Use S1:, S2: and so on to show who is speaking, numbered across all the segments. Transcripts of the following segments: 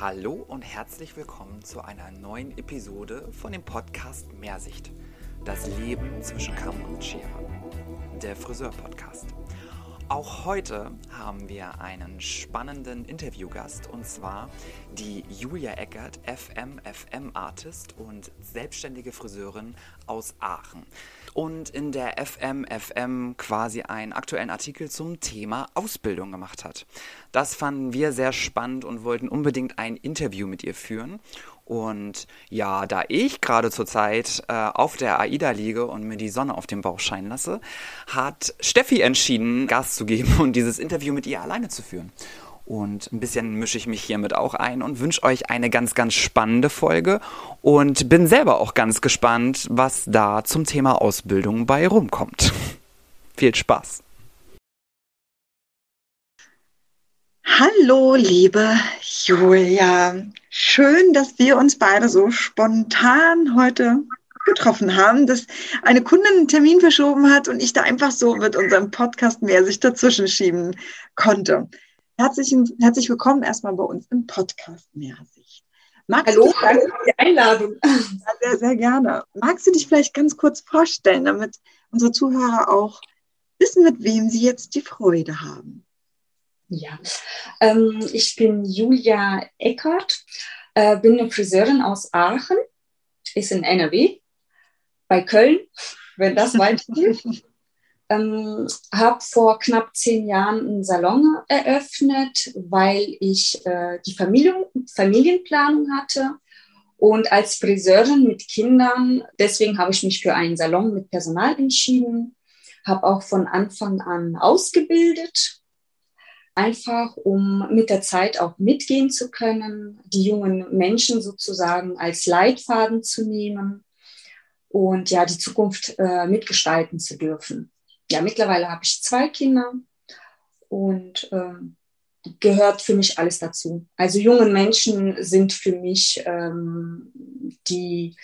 S1: Hallo und herzlich willkommen zu einer neuen Episode von dem Podcast Mehrsicht. Das Leben zwischen Kamm und Schere. Der Friseur-Podcast. Auch heute haben wir einen spannenden Interviewgast und zwar die Julia Eckert, FM, FM Artist und selbstständige Friseurin aus Aachen. Und in der FM, FM quasi einen aktuellen Artikel zum Thema Ausbildung gemacht hat. Das fanden wir sehr spannend und wollten unbedingt ein Interview mit ihr führen. Und ja, da ich gerade zurzeit äh, auf der AIDA liege und mir die Sonne auf dem Bauch scheinen lasse, hat Steffi entschieden, Gas zu geben und dieses Interview mit ihr alleine zu führen. Und ein bisschen mische ich mich hiermit auch ein und wünsche euch eine ganz, ganz spannende Folge und bin selber auch ganz gespannt, was da zum Thema Ausbildung bei rumkommt. Viel Spaß!
S2: Hallo, liebe Julia. Schön, dass wir uns beide so spontan heute getroffen haben, dass eine Kundin einen Termin verschoben hat und ich da einfach so mit unserem Podcast mehr sich dazwischen schieben konnte. Herzlich, herzlich willkommen erstmal bei uns im Podcast Mehrsicht.
S3: Magst Hallo, danke für die Einladung.
S2: Sehr, sehr gerne. Magst du dich vielleicht ganz kurz vorstellen, damit unsere Zuhörer auch wissen, mit wem sie jetzt die Freude haben?
S3: Ja, ähm, ich bin Julia Eckert, äh, bin eine Friseurin aus Aachen, ist in NRW, bei Köln, wenn das weitergeht. ähm, habe vor knapp zehn Jahren einen Salon eröffnet, weil ich äh, die Familien, Familienplanung hatte. Und als Friseurin mit Kindern, deswegen habe ich mich für einen Salon mit Personal entschieden, habe auch von Anfang an ausgebildet einfach um mit der Zeit auch mitgehen zu können, die jungen Menschen sozusagen als Leitfaden zu nehmen und ja, die Zukunft äh, mitgestalten zu dürfen. Ja, mittlerweile habe ich zwei Kinder und ähm, gehört für mich alles dazu. Also junge Menschen sind für mich ähm, die,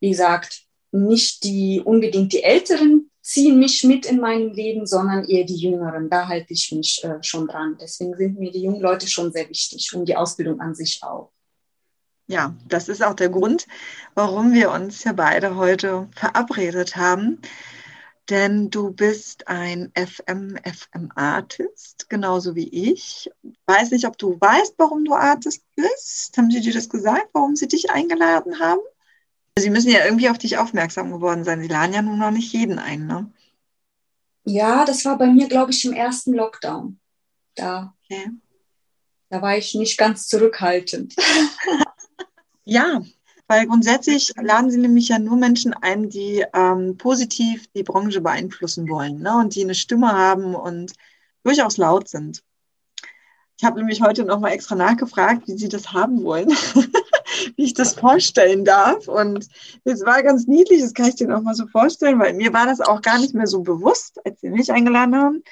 S3: wie gesagt, nicht die unbedingt die Älteren, ziehen mich mit in meinem Leben, sondern eher die Jüngeren. Da halte ich mich äh, schon dran. Deswegen sind mir die jungen Leute schon sehr wichtig und die Ausbildung an sich auch.
S2: Ja, das ist auch der Grund, warum wir uns ja beide heute verabredet haben. Denn du bist ein FM-FM-Artist, genauso wie ich. Weiß nicht, ob du weißt, warum du Artist bist. Haben sie dir das gesagt, warum sie dich eingeladen haben? Sie müssen ja irgendwie auf dich aufmerksam geworden sein. Sie laden ja nun noch nicht jeden ein, ne?
S3: Ja, das war bei mir, glaube ich, im ersten Lockdown. Da, okay. da war ich nicht ganz zurückhaltend.
S2: ja, weil grundsätzlich laden sie nämlich ja nur Menschen ein, die ähm, positiv die Branche beeinflussen wollen ne? und die eine Stimme haben und durchaus laut sind. Ich habe nämlich heute nochmal extra nachgefragt, wie sie das haben wollen. wie ich das vorstellen darf. Und es war ganz niedlich, das kann ich dir noch mal so vorstellen, weil mir war das auch gar nicht mehr so bewusst, als sie mich eingeladen haben.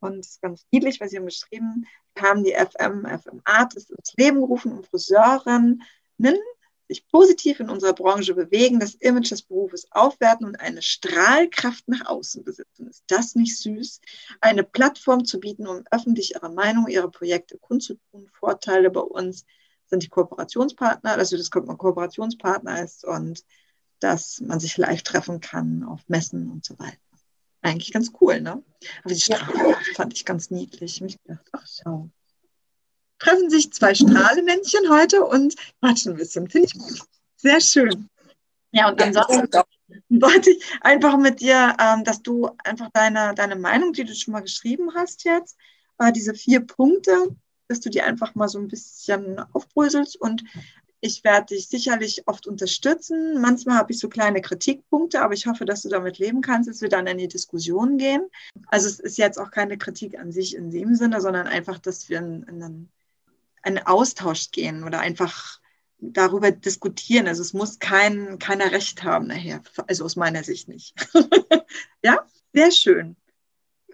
S2: Und es ist ganz niedlich, weil sie haben beschrieben, haben die FM, FM Artists ins Leben gerufen, um Friseurinnen sich positiv in unserer Branche bewegen, das Image des Berufes aufwerten und eine Strahlkraft nach außen besitzen. Ist das nicht süß? Eine Plattform zu bieten, um öffentlich ihre Meinung, ihre Projekte kundzutun, Vorteile bei uns sind die Kooperationspartner, also dass man Kooperationspartner ist und dass man sich live treffen kann auf Messen und so weiter. Eigentlich ganz cool, ne? Aber die Strahle ja. fand ich ganz niedlich. Ich gedacht, ach schau. Treffen sich zwei Strahlemännchen heute und quatschen ein bisschen. Finde ich gut. Sehr schön. Ja, und ansonsten wollte ich einfach mit dir, ähm, dass du einfach deine, deine Meinung, die du schon mal geschrieben hast jetzt, äh, diese vier Punkte, dass du die einfach mal so ein bisschen aufbröselst und ich werde dich sicherlich oft unterstützen. Manchmal habe ich so kleine Kritikpunkte, aber ich hoffe, dass du damit leben kannst, dass wir dann in die Diskussion gehen. Also es ist jetzt auch keine Kritik an sich in dem Sinne, sondern einfach, dass wir in, in einen, Austausch gehen oder einfach darüber diskutieren. Also es muss kein, keiner Recht haben nachher, also aus meiner Sicht nicht. ja, sehr schön.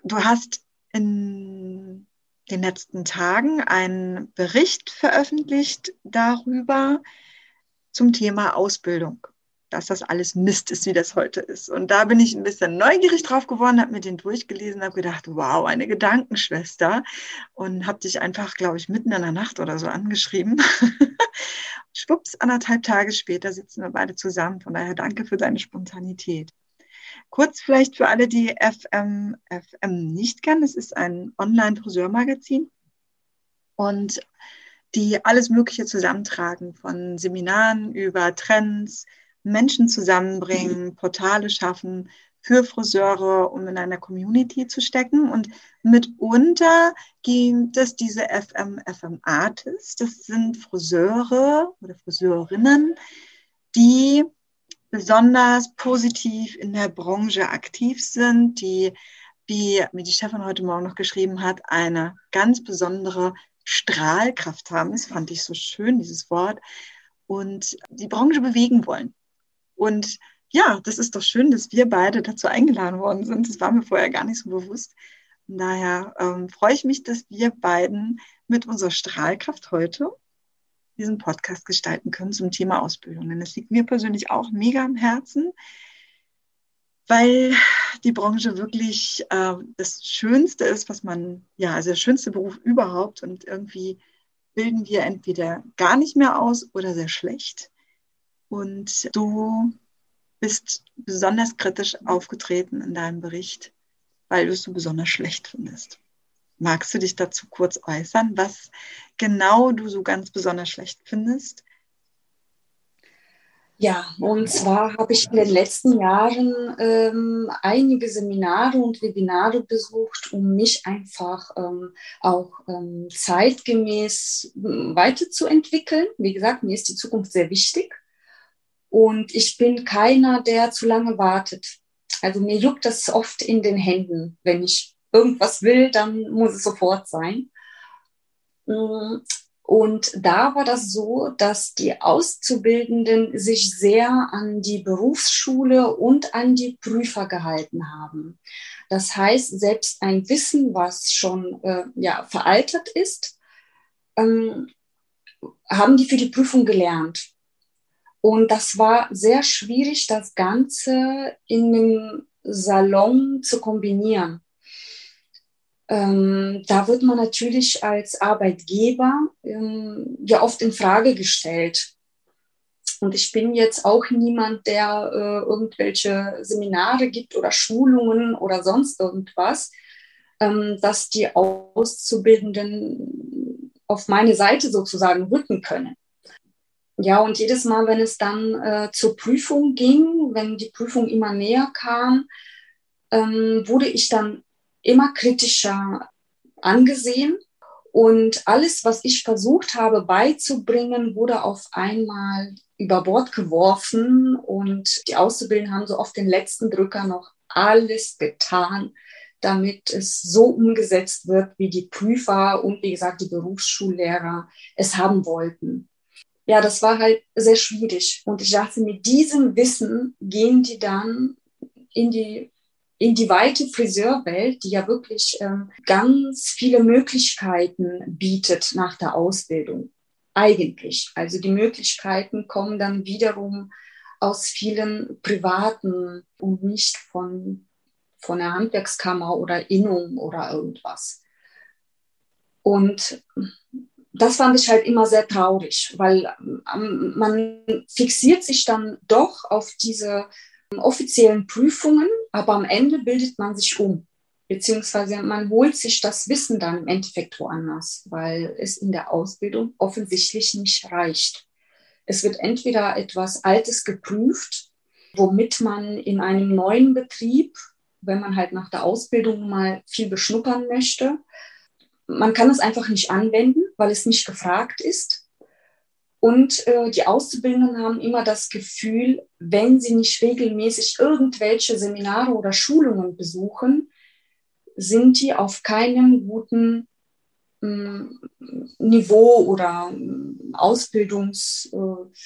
S2: Du hast in den letzten Tagen einen Bericht veröffentlicht darüber zum Thema Ausbildung. dass das alles Mist ist, wie das heute ist. Und da bin ich ein bisschen neugierig drauf geworden, habe mir den durchgelesen, habe gedacht, wow, eine Gedankenschwester und habe dich einfach, glaube ich, mitten in der Nacht oder so angeschrieben. Schwupps, anderthalb Tage später sitzen wir beide zusammen. Von daher danke für deine Spontanität. Kurz vielleicht für alle, die FM, FM nicht kennen, es ist ein Online-Friseurmagazin und die alles Mögliche zusammentragen, von Seminaren über Trends, Menschen zusammenbringen, Portale schaffen für Friseure, um in einer Community zu stecken. Und mitunter gibt es diese FM, FM Artists. Das sind Friseure oder Friseurinnen, die besonders positiv in der Branche aktiv sind, die, wie mir die Stefan heute Morgen noch geschrieben hat, eine ganz besondere Strahlkraft haben. Das fand ich so schön, dieses Wort. Und die Branche bewegen wollen. Und ja, das ist doch schön, dass wir beide dazu eingeladen worden sind. Das war mir vorher gar nicht so bewusst. Daher ähm, freue ich mich, dass wir beiden mit unserer Strahlkraft heute diesen Podcast gestalten können zum Thema Ausbildung. Denn es liegt mir persönlich auch mega am Herzen, weil die Branche wirklich äh, das Schönste ist, was man, ja, also der schönste Beruf überhaupt. Und irgendwie bilden wir entweder gar nicht mehr aus oder sehr schlecht. Und du bist besonders kritisch aufgetreten in deinem Bericht, weil du es so besonders schlecht findest. Magst du dich dazu kurz äußern, was genau du so ganz besonders schlecht findest?
S3: Ja, und zwar habe ich in den letzten Jahren ähm, einige Seminare und Webinare besucht, um mich einfach ähm, auch ähm, zeitgemäß hm, weiterzuentwickeln. Wie gesagt, mir ist die Zukunft sehr wichtig. Und ich bin keiner, der zu lange wartet. Also mir juckt das oft in den Händen. Wenn ich irgendwas will, dann muss es sofort sein. Mm, und da war das so, dass die Auszubildenden sich sehr an die Berufsschule und an die Prüfer gehalten haben. Das heißt, selbst ein Wissen, was schon äh, ja, veraltet ist, ähm, haben die für die Prüfung gelernt. Und das war sehr schwierig, das Ganze in einem Salon zu kombinieren. Ähm, da wird man natürlich als Arbeitgeber ähm, ja oft in Frage gestellt. Und ich bin jetzt auch niemand, der äh, irgendwelche Seminare gibt oder Schulungen oder sonst irgendwas, ähm, dass die Auszubildenden auf meine Seite sozusagen rücken können. Ja, und jedes Mal, wenn es dann äh, zur Prüfung ging, wenn die Prüfung immer näher kam, ähm, wurde ich dann immer kritischer angesehen. Und alles, was ich versucht habe beizubringen, wurde auf einmal über Bord geworfen. Und die Auszubildenden haben so oft den letzten Drücker noch alles getan, damit es so umgesetzt wird, wie die Prüfer und wie gesagt die Berufsschullehrer es haben wollten ja, das war halt sehr schwierig. Und ich dachte, mit diesem Wissen gehen die dann in die in die weite Friseurwelt, die ja wirklich ähm, ganz viele Möglichkeiten bietet nach der Ausbildung. Eigentlich. Also die Möglichkeiten kommen dann wiederum aus vielen privaten und nicht von, von der Handwerkskammer oder Innung oder irgendwas. Und das fand ich halt immer sehr traurig, weil ähm, man fixiert sich dann doch auf diese offiziellen Prüfungen, aber am Ende bildet man sich um, beziehungsweise man holt sich das Wissen dann im Endeffekt woanders, weil es in der Ausbildung offensichtlich nicht reicht. Es wird entweder etwas Altes geprüft, womit man in einem neuen Betrieb, wenn man halt nach der Ausbildung mal viel beschnuppern möchte, man kann es einfach nicht anwenden, weil es nicht gefragt ist. Und äh, die Auszubildenden haben immer das Gefühl, wenn sie nicht regelmäßig irgendwelche Seminare oder Schulungen besuchen, sind die auf keinem guten ähm, Niveau oder ähm, Ausbildungs, äh,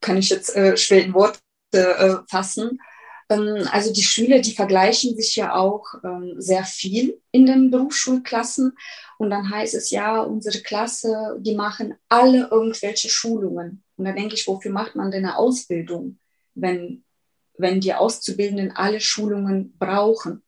S3: kann ich jetzt äh, schwer in Worte äh, fassen, also die Schüler, die vergleichen sich ja auch ähm, sehr viel in den Berufsschulklassen. Und dann heißt es ja, unsere Klasse, die machen alle irgendwelche Schulungen. Und da denke ich, wofür macht man denn eine Ausbildung? wenn, wenn die Auszubildenden alle Schulungen brauchen.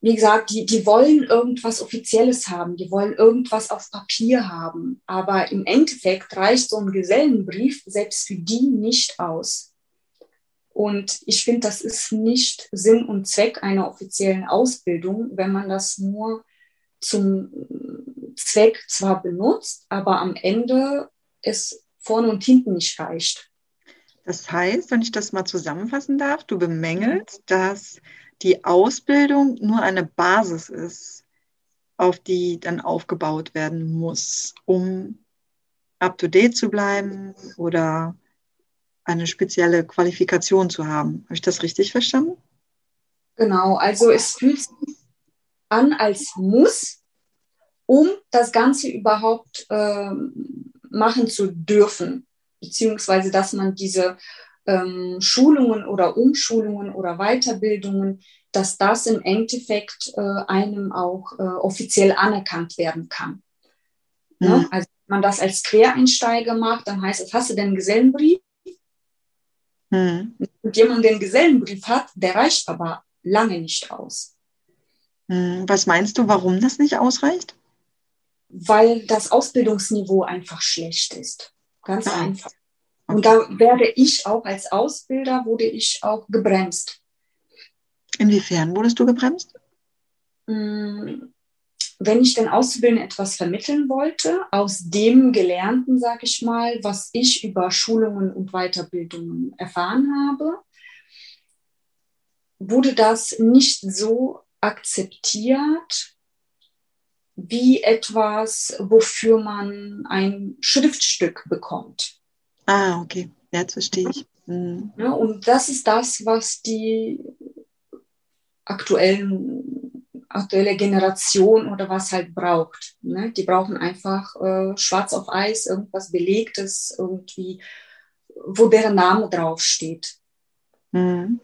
S3: Wie gesagt, die, die wollen irgendwas Offizielles haben, die wollen irgendwas auf Papier haben, aber im Endeffekt reicht so ein Gesellenbrief selbst für die nicht aus. Und ich finde, das ist nicht Sinn und Zweck einer offiziellen Ausbildung, wenn man das nur zum Zweck zwar benutzt, aber am Ende es vorne und hinten nicht reicht.
S2: Das heißt, wenn ich das mal zusammenfassen darf, du bemängelst, dass die Ausbildung nur eine Basis ist, auf die dann aufgebaut werden muss, um up-to-date zu bleiben oder eine spezielle Qualifikation zu haben. Habe ich das richtig verstanden?
S3: Genau, also es fühlt sich an als Muss, um das Ganze überhaupt äh, machen zu dürfen, beziehungsweise dass man diese ähm, Schulungen oder Umschulungen oder Weiterbildungen, dass das im Endeffekt äh, einem auch äh, offiziell anerkannt werden kann. Ne? Mhm. Ne? Also wenn man das als Quereinsteiger macht, dann heißt es, hast du denn Gesellenbrief? Mhm. Und jemand, der einen Gesellenbrief hat, der reicht aber lange nicht aus.
S2: Mhm. Was meinst du, warum das nicht ausreicht?
S3: Weil das Ausbildungsniveau einfach schlecht ist. Ganz ah. einfach. Und da werde ich auch als Ausbilder, wurde ich auch gebremst.
S2: Inwiefern wurdest du gebremst?
S3: Mm, wenn ich den Auszubildenden etwas vermitteln wollte, aus dem Gelernten, sage ich mal, was ich über Schulungen und Weiterbildungen erfahren habe, wurde das nicht so akzeptiert wie etwas, wofür man ein Schriftstück bekommt.
S2: Ah, okay. Jetzt verstehe ich. Mhm.
S3: Ja, und das ist das, was die aktuellen, aktuelle Generation oder was halt braucht. Ne? Die brauchen einfach äh, schwarz auf Eis, irgendwas Belegtes, irgendwie, wo deren Name draufsteht. Mhm.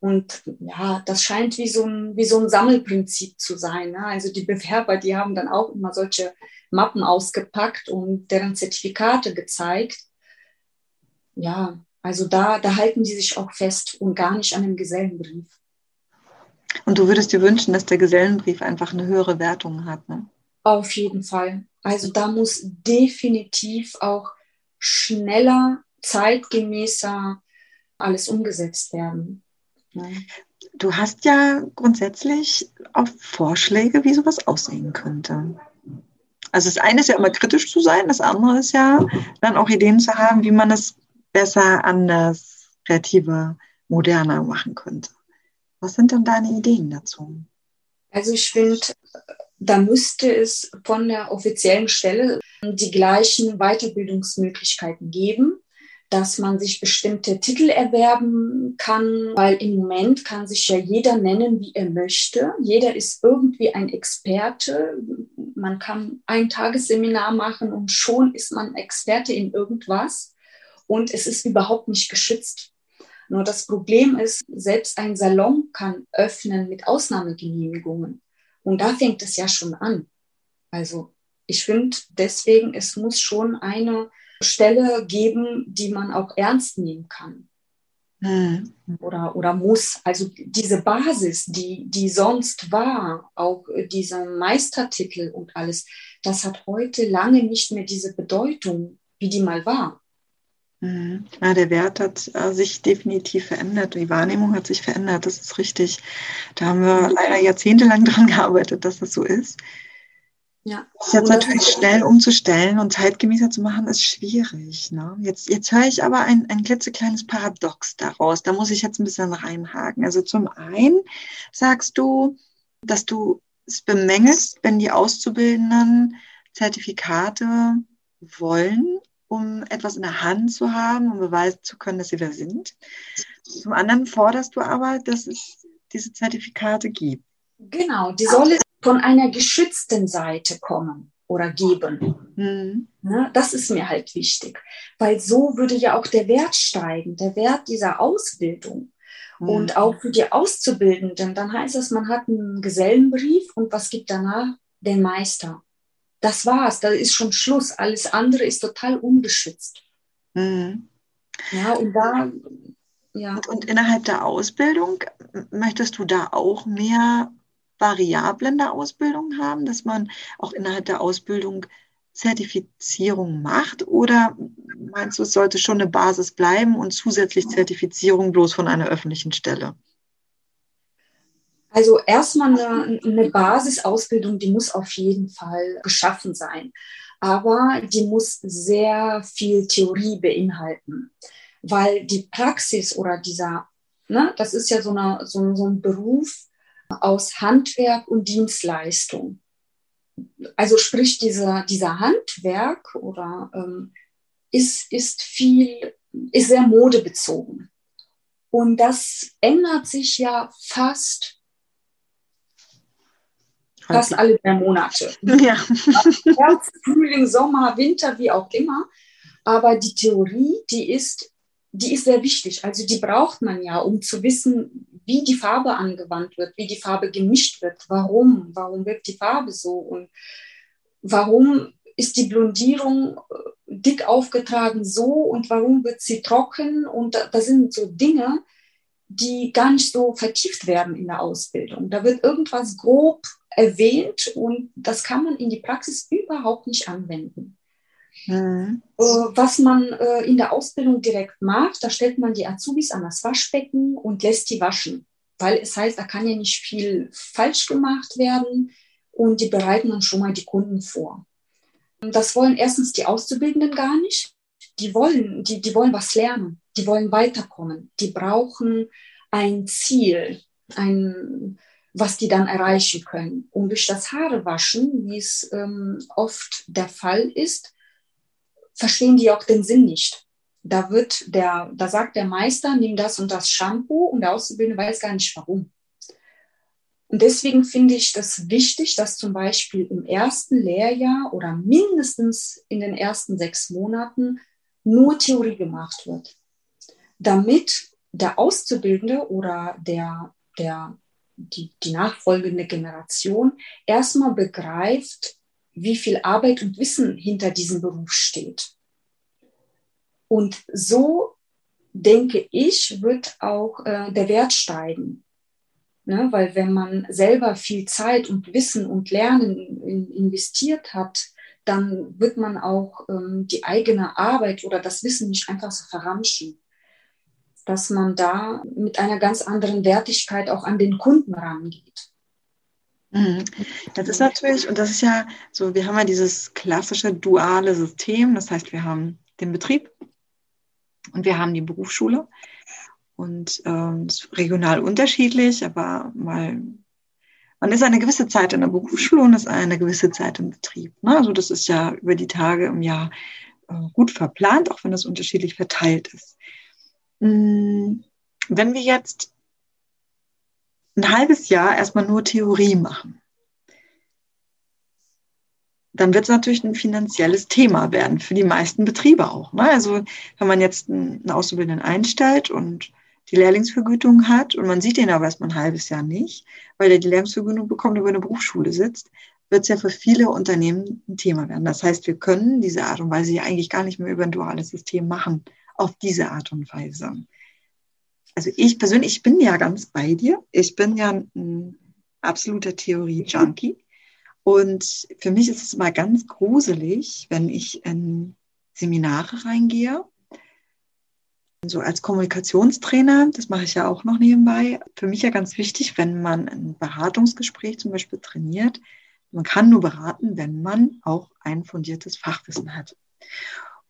S3: Und ja, das scheint wie so ein, wie so ein Sammelprinzip zu sein. Ne? Also die Bewerber, die haben dann auch immer solche Mappen ausgepackt und deren Zertifikate gezeigt ja, also da, da halten die sich auch fest und gar nicht an dem Gesellenbrief.
S2: Und du würdest dir wünschen, dass der Gesellenbrief einfach eine höhere Wertung hat, ne?
S3: Auf jeden Fall. Also da muss definitiv auch schneller, zeitgemäßer alles umgesetzt werden.
S2: Ne? Du hast ja grundsätzlich auch Vorschläge, wie sowas aussehen könnte. Also das eine ist ja immer kritisch zu sein, das andere ist ja dann auch Ideen zu haben, wie man das besser, anders, kreativer, moderner machen könnte. Was sind denn deine Ideen dazu?
S3: Also ich finde, da müsste es von der offiziellen Stelle die gleichen Weiterbildungsmöglichkeiten geben, dass man sich bestimmte Titel erwerben kann, weil im Moment kann sich ja jeder nennen, wie er möchte. Jeder ist irgendwie ein Experte. Man kann ein Tagesseminar machen und schon ist man Experte in irgendwas und es ist überhaupt nicht geschützt. Nur das Problem ist, selbst ein Salon kann öffnen mit Ausnahmegenehmigungen. Und da fängt es ja schon an. Also ich finde deswegen, es muss schon eine Stelle geben, die man auch ernst nehmen kann. Hm. Oder, oder muss. Also diese Basis, die, die sonst war, auch dieser Meistertitel und alles, das hat heute lange nicht mehr diese Bedeutung, wie die mal war.
S2: Mhm. Ja, der Wert hat äh, sich definitiv verändert. Die Wahrnehmung hat sich verändert. Das ist richtig. Da haben wir leider jahrzehntelang dran gearbeitet, dass das so ist. Ja. Jetzt natürlich schnell umzustellen und zeitgemäßer zu machen, ist schwierig. Ne? Jetzt, jetzt höre ich aber ein, ein klitzekleines Paradox daraus. Da muss ich jetzt ein bisschen reinhaken. Also zum einen sagst du, dass du es bemängelst, wenn die Auszubildenden Zertifikate wollen, um etwas in der Hand zu haben, um beweisen zu können, dass sie da sind. Zum anderen forderst du aber, dass es diese Zertifikate gibt.
S3: Genau, die sollen von einer geschützten Seite kommen oder geben. Mhm. Ne, das ist mir halt wichtig, weil so würde ja auch der Wert steigen, der Wert dieser Ausbildung. Mhm. Und auch für die Auszubildenden, dann heißt es, man hat einen Gesellenbrief und was gibt danach? Den Meister das war's, da ist schon Schluss. Alles andere ist total ungeschützt.
S2: Mhm. Ja, und da, ja. Und, und innerhalb der Ausbildung, möchtest du da auch mehr Variablen der Ausbildung haben, dass man auch innerhalb der Ausbildung Zertifizierung macht? Oder meinst du, es sollte schon eine Basis bleiben und zusätzlich Zertifizierung bloß von einer öffentlichen Stelle?
S3: Also erstmal eine, eine Basisausbildung, die muss auf jeden Fall geschaffen sein. Aber die muss sehr viel Theorie beinhalten, weil die Praxis oder dieser, ne, das ist ja so, eine, so, so ein Beruf aus Handwerk und Dienstleistung. Also sprich, dieser, dieser Handwerk oder ähm, ist, ist viel, ist sehr modebezogen. Und das ändert sich ja fast fast alle drei Monate. Ja. Herbst, Frühling, Sommer, Winter, wie auch immer. Aber die Theorie, die ist, die ist sehr wichtig. Also die braucht man ja, um zu wissen, wie die Farbe angewandt wird, wie die Farbe gemischt wird, warum, warum wirkt die Farbe so und warum ist die Blondierung äh, dick aufgetragen so und warum wird sie trocken und das sind so Dinge, die gar nicht so vertieft werden in der Ausbildung. Da wird irgendwas grob erwähnt und das kann man in die Praxis überhaupt nicht anwenden. Mhm. Äh, was man äh, in der Ausbildung direkt macht, da stellt man die Azubis an das Waschbecken und lässt die waschen, weil es heißt, da kann ja nicht viel falsch gemacht werden und die bereiten dann schon mal die Kunden vor. Das wollen erstens die Auszubildenden gar nicht. Die wollen, die, die wollen was lernen, die wollen weiterkommen, die brauchen ein Ziel, ein, was die dann erreichen können. Und durch das Haarewaschen, wie es ähm, oft der Fall ist, verstehen die auch den Sinn nicht. Da wird der, da sagt der Meister, nimm das und das Shampoo und der Auszubildende weiß gar nicht warum. Und deswegen finde ich das wichtig, dass zum Beispiel im ersten Lehrjahr oder mindestens in den ersten sechs Monaten nur Theorie gemacht wird, damit der Auszubildende oder der, der die, die nachfolgende Generation erstmal begreift, wie viel Arbeit und Wissen hinter diesem Beruf steht. Und so, denke ich, wird auch äh, der Wert steigen. Ne? Weil wenn man selber viel Zeit und Wissen und Lernen in, investiert hat, dann wird man auch ähm, die eigene Arbeit oder das Wissen nicht einfach so verramschen dass man da mit einer ganz anderen Wertigkeit auch an den Kunden rangeht.
S2: Mhm. Das ist natürlich, und das ist ja so, wir haben ja dieses klassische duale System, das heißt, wir haben den Betrieb und wir haben die Berufsschule und ähm, regional unterschiedlich, aber mal, man ist eine gewisse Zeit in der Berufsschule und ist eine gewisse Zeit im Betrieb. Ne? Also das ist ja über die Tage im Jahr äh, gut verplant, auch wenn das unterschiedlich verteilt ist. Mm, wenn wir jetzt ein halbes Jahr erstmal nur Theorie machen, dann wird es natürlich ein finanzielles Thema werden, für die meisten Betriebe auch. Ne? Also wenn man jetzt einen Auszubildenden einstellt und die Lehrlingsvergütung hat und man sieht den aber erstmal ein halbes Jahr nicht, weil er die Lehrlingsvergütung bekommt, über eine Berufsschule sitzt, wird es ja für viele Unternehmen ein Thema werden. Das heißt, wir können diese Art und Weise ja eigentlich gar nicht mehr über ein duales System machen auf diese Art und Weise. Also ich persönlich, ich bin ja ganz bei dir. Ich bin ja ein absoluter Theorie-Junkie. Und für mich ist es immer ganz gruselig, wenn ich in Seminare reingehe. So als Kommunikationstrainer, das mache ich ja auch noch nebenbei. Für mich ja ganz wichtig, wenn man ein Beratungsgespräch zum Beispiel trainiert, man kann nur beraten, wenn man auch ein fundiertes Fachwissen hat.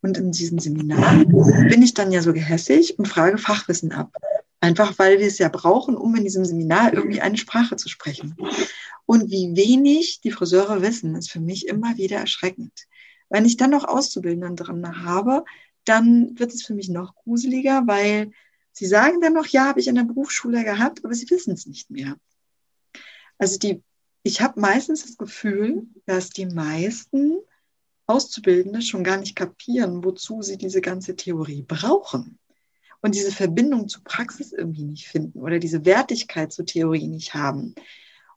S2: Und in diesen Seminaren bin ich dann ja so gehässig und frage Fachwissen ab. Einfach weil wir es ja brauchen, um in diesem Seminar irgendwie eine Sprache zu sprechen. Und wie wenig die Friseure wissen, ist für mich immer wieder erschreckend. Wenn ich dann noch Auszubildenden drin habe, dann wird es für mich noch gruseliger, weil sie sagen dann noch, ja, habe ich in der Berufsschule gehabt, aber sie wissen es nicht mehr. Also die, ich habe meistens das Gefühl, dass die meisten Auszubildende schon gar nicht kapieren, wozu sie diese ganze Theorie brauchen und diese Verbindung zur Praxis irgendwie nicht finden oder diese Wertigkeit zur Theorie nicht haben.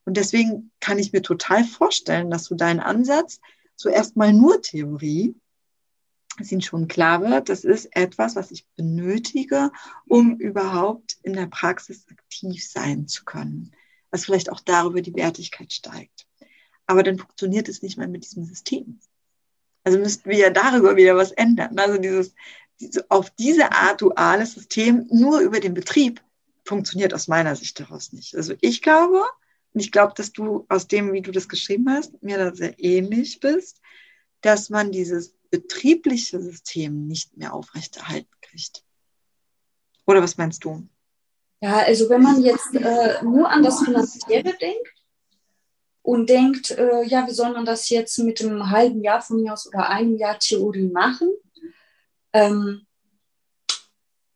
S2: Und deswegen kann ich mir total vorstellen, dass du deinen Ansatz zuerst mal nur Theorie dass ihnen schon klar wird, das ist etwas, was ich benötige, um überhaupt in der Praxis aktiv sein zu können. Was vielleicht auch darüber die Wertigkeit steigt. Aber dann funktioniert es nicht mehr mit diesem System. Also müssten wir ja darüber wieder was ändern. Also dieses, diese, auf diese Art duales System nur über den Betrieb funktioniert aus meiner Sicht daraus nicht. Also ich glaube, und ich glaube, dass du aus dem, wie du das geschrieben hast, mir da sehr ähnlich bist, dass man dieses betriebliche System nicht mehr aufrechterhalten kriegt. Oder was meinst du?
S3: Ja, also wenn man jetzt äh, nur an das Finanzielle denkt und denkt, äh, ja, wie soll man das jetzt mit einem halben Jahr von mir aus oder einem Jahr Theorie machen? Ähm,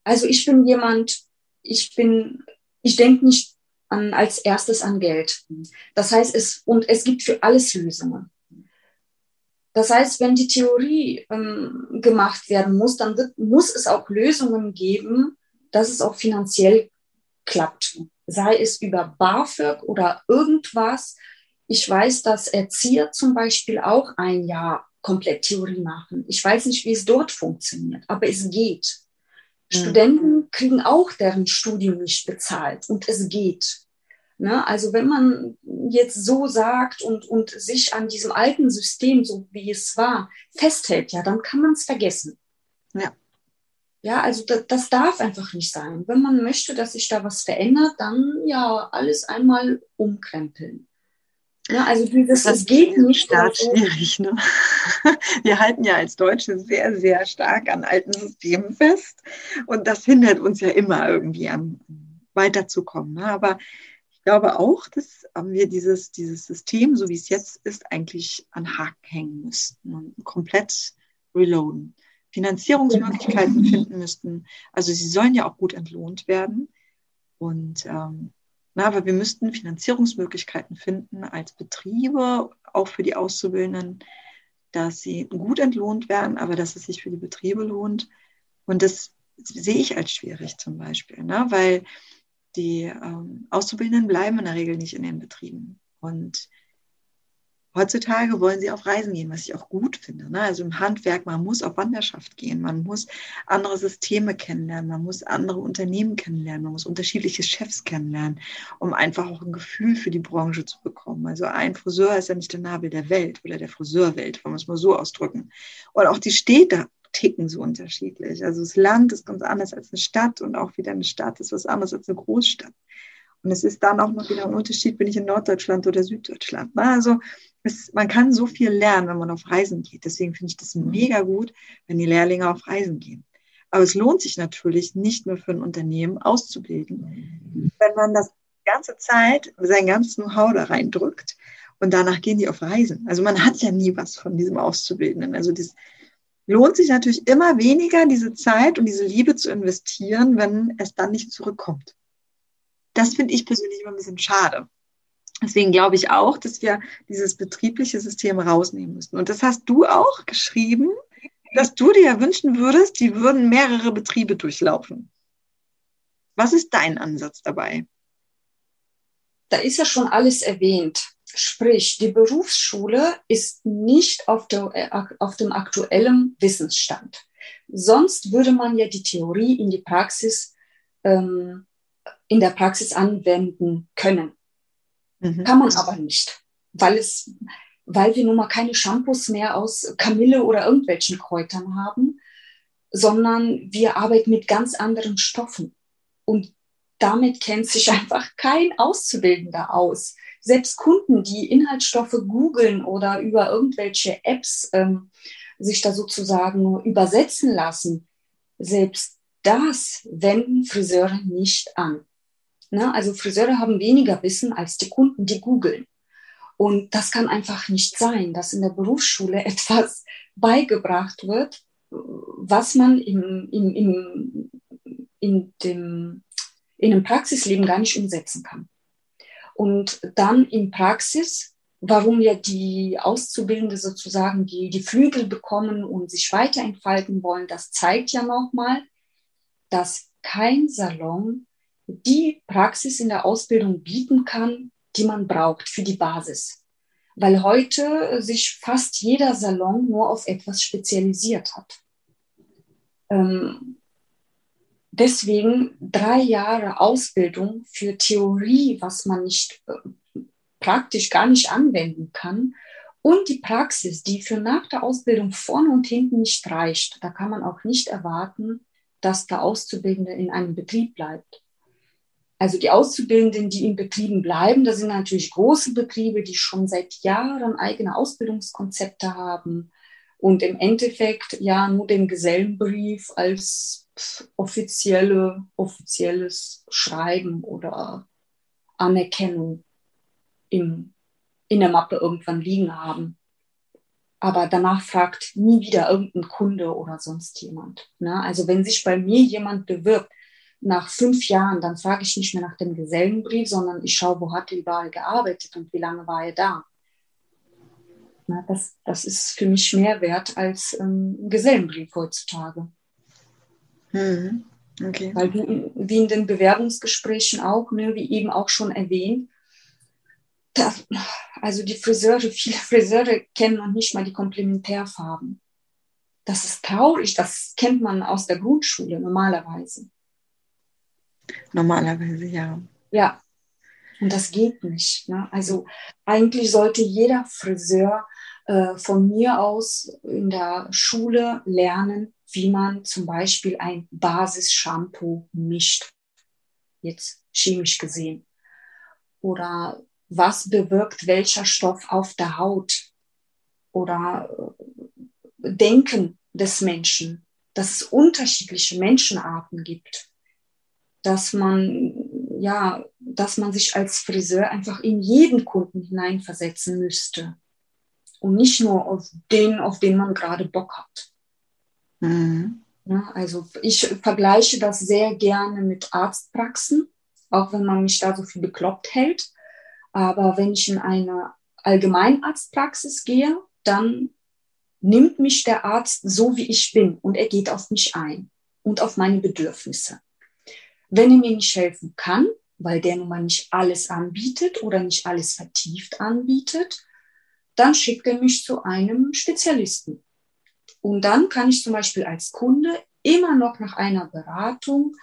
S3: also ich bin jemand, ich bin, ich denke nicht an, als erstes an Geld. Das heißt, es, und es gibt für alles Lösungen. Das heißt, wenn die Theorie ähm, gemacht werden muss, dann wird, muss es auch Lösungen geben, dass es auch finanziell klappt. Sei es über BAföG oder irgendwas. Ich weiß, dass Erzieher zum Beispiel auch ein Jahr komplett Theorie machen. Ich weiß nicht, wie es dort funktioniert, aber es geht. Mhm. Studenten kriegen auch deren Studium nicht bezahlt und es geht. Ne? Also wenn man jetzt so sagt und, und sich an diesem alten System, so wie es war, festhält, ja, dann kann man es vergessen. Ja. Ja, also das, das darf einfach nicht sein. Wenn man möchte, dass sich da was verändert, dann ja alles einmal umkrempeln. Ja, also dieses, das geht nicht.
S2: Stark so. schwierig, ne? Wir halten ja als Deutsche sehr, sehr stark an alten Systemen fest. Und das hindert uns ja immer irgendwie an weiterzukommen. Ne? Aber ich glaube auch, dass wir dieses, dieses System, so wie es jetzt ist, eigentlich an Haken hängen müssten und komplett reloaden. Finanzierungsmöglichkeiten finden müssten. Also sie sollen ja auch gut entlohnt werden. Und ähm, na, aber wir müssten Finanzierungsmöglichkeiten finden als Betriebe, auch für die Auszubildenden, dass sie gut entlohnt werden, aber dass es sich für die Betriebe lohnt. Und das sehe ich als schwierig zum Beispiel, ne? weil die ähm, Auszubildenden bleiben in der Regel nicht in den Betrieben. Und heutzutage wollen sie auf Reisen gehen, was ich auch gut finde. Ne? Also im Handwerk, man muss auf Wanderschaft gehen, man muss andere Systeme kennenlernen, man muss andere Unternehmen kennenlernen, man muss unterschiedliche Chefs kennenlernen, um einfach auch ein Gefühl für die Branche zu bekommen. Also ein Friseur ist ja nicht der Nabel der Welt oder der Friseurwelt, wollen wir es mal so ausdrücken. Und auch die Städte ticken so unterschiedlich. Also das Land ist ganz anders als eine Stadt und auch wieder eine Stadt ist was anderes als eine Großstadt. Und es ist dann auch noch wieder ein Unterschied, bin ich in Norddeutschland oder Süddeutschland. Also es, man kann so viel lernen, wenn man auf Reisen geht. Deswegen finde ich das mega gut, wenn die Lehrlinge auf Reisen gehen. Aber es lohnt sich natürlich nicht nur für ein Unternehmen auszubilden, wenn man das ganze Zeit sein ganzes Know-how da reindrückt und danach gehen die auf Reisen. Also man hat ja nie was von diesem Auszubildenden. Also das, lohnt sich natürlich immer weniger, diese Zeit und diese Liebe zu investieren, wenn es dann nicht zurückkommt. Das finde ich persönlich immer ein bisschen schade. Deswegen glaube ich auch, dass wir dieses betriebliche System rausnehmen müssen. Und das hast du auch geschrieben, dass du dir wünschen würdest, die würden mehrere Betriebe durchlaufen. Was ist dein Ansatz dabei?
S3: Da ist ja schon alles erwähnt. Sprich, die Berufsschule ist nicht auf, der, auf dem aktuellen Wissensstand. Sonst würde man ja die Theorie in die Praxis, ähm, in der Praxis anwenden können. Mhm. Kann man aber nicht, weil es, weil wir nun mal keine Shampoos mehr aus Kamille oder irgendwelchen Kräutern haben, sondern wir arbeiten mit ganz anderen Stoffen. Und damit kennt sich einfach kein Auszubildender aus selbst Kunden, die Inhaltsstoffe googeln oder über irgendwelche Apps ähm, sich da sozusagen übersetzen lassen, selbst das wenden Friseure nicht an. Ne? Also Friseure haben weniger Wissen als die Kunden, die googeln. Und das kann einfach nicht sein, dass in der Berufsschule etwas beigebracht wird, was man im, im, im, in, dem, in dem Praxisleben gar nicht umsetzen kann. Und dann in Praxis, warum ja die Auszubildende sozusagen die, die Flügel bekommen und sich weiterentfalten wollen, das zeigt ja nochmal, dass kein Salon die Praxis in der Ausbildung bieten kann, die man braucht für die Basis. Weil heute sich fast jeder Salon nur auf etwas spezialisiert hat. Ähm, deswegen drei Jahre Ausbildung für Theorie, was man nicht äh, praktisch gar nicht anwenden kann. Und die Praxis, die für nach der Ausbildung vorne und hinten nicht reicht. Da kann man auch nicht erwarten, dass der Auszubildende in einem Betrieb bleibt. Also die Auszubildenden, die in Betrieben bleiben, das sind natürlich große Betriebe, die schon seit Jahren eigene Ausbildungskonzepte haben und im Endeffekt ja nur den Gesellenbrief als offizielle, offizielles Schreiben oder Anerkennung im, in der Mappe irgendwann liegen haben. Aber danach fragt nie wieder irgendein Kunde oder sonst jemand. Ne? Also wenn sich bei mir jemand bewirbt, nach fünf Jahren, dann frage ich nicht mehr nach dem Gesellenbrief, sondern ich schaue, wo hat er überall gearbeitet und wie lange war er da. Na, das, das ist für mich mehr wert als ähm, ein Gesellenbrief heutzutage.
S2: Hm. Okay.
S3: Weil wie, wie, in den Bewerbungsgesprächen auch, ne, wie eben auch schon erwähnt, da, also die Friseure, viele Friseure kennen noch nicht mal die Komplementärfarben. Das ist traurig, das kennt man aus der Grundschule normalerweise.
S2: Normalerweise, ja.
S3: Ja, und das geht nicht. Ne? Also eigentlich sollte jeder Friseur äh, von mir aus in der Schule lernen, wie man zum Beispiel ein Basis-Shampoo mischt. Jetzt chemisch gesehen. Oder was bewirkt welcher Stoff auf der Haut oder äh, Denken des Menschen, dass es unterschiedliche Menschenarten gibt, dass man ja, dass man sich als Friseur einfach in jeden Kunden hineinversetzen müsste und nicht nur auf den, auf den man gerade Bock hat. Mhm. Ja, also ich vergleiche das sehr gerne mit Arztpraxen, auch wenn man mich da so viel bekloppt hält. Aber wenn ich in eine Allgemeinarztpraxis gehe, dann nimmt mich der Arzt so, wie ich bin und er geht auf mich ein und auf meine Bedürfnisse. Wenn er mir nicht helfen kann, weil der nun mal nicht alles anbietet oder nicht alles vertieft anbietet, dann schickt er mich zu einem Spezialisten. Und dann kann ich zum Beispiel als Kunde immer noch nach einer Beratung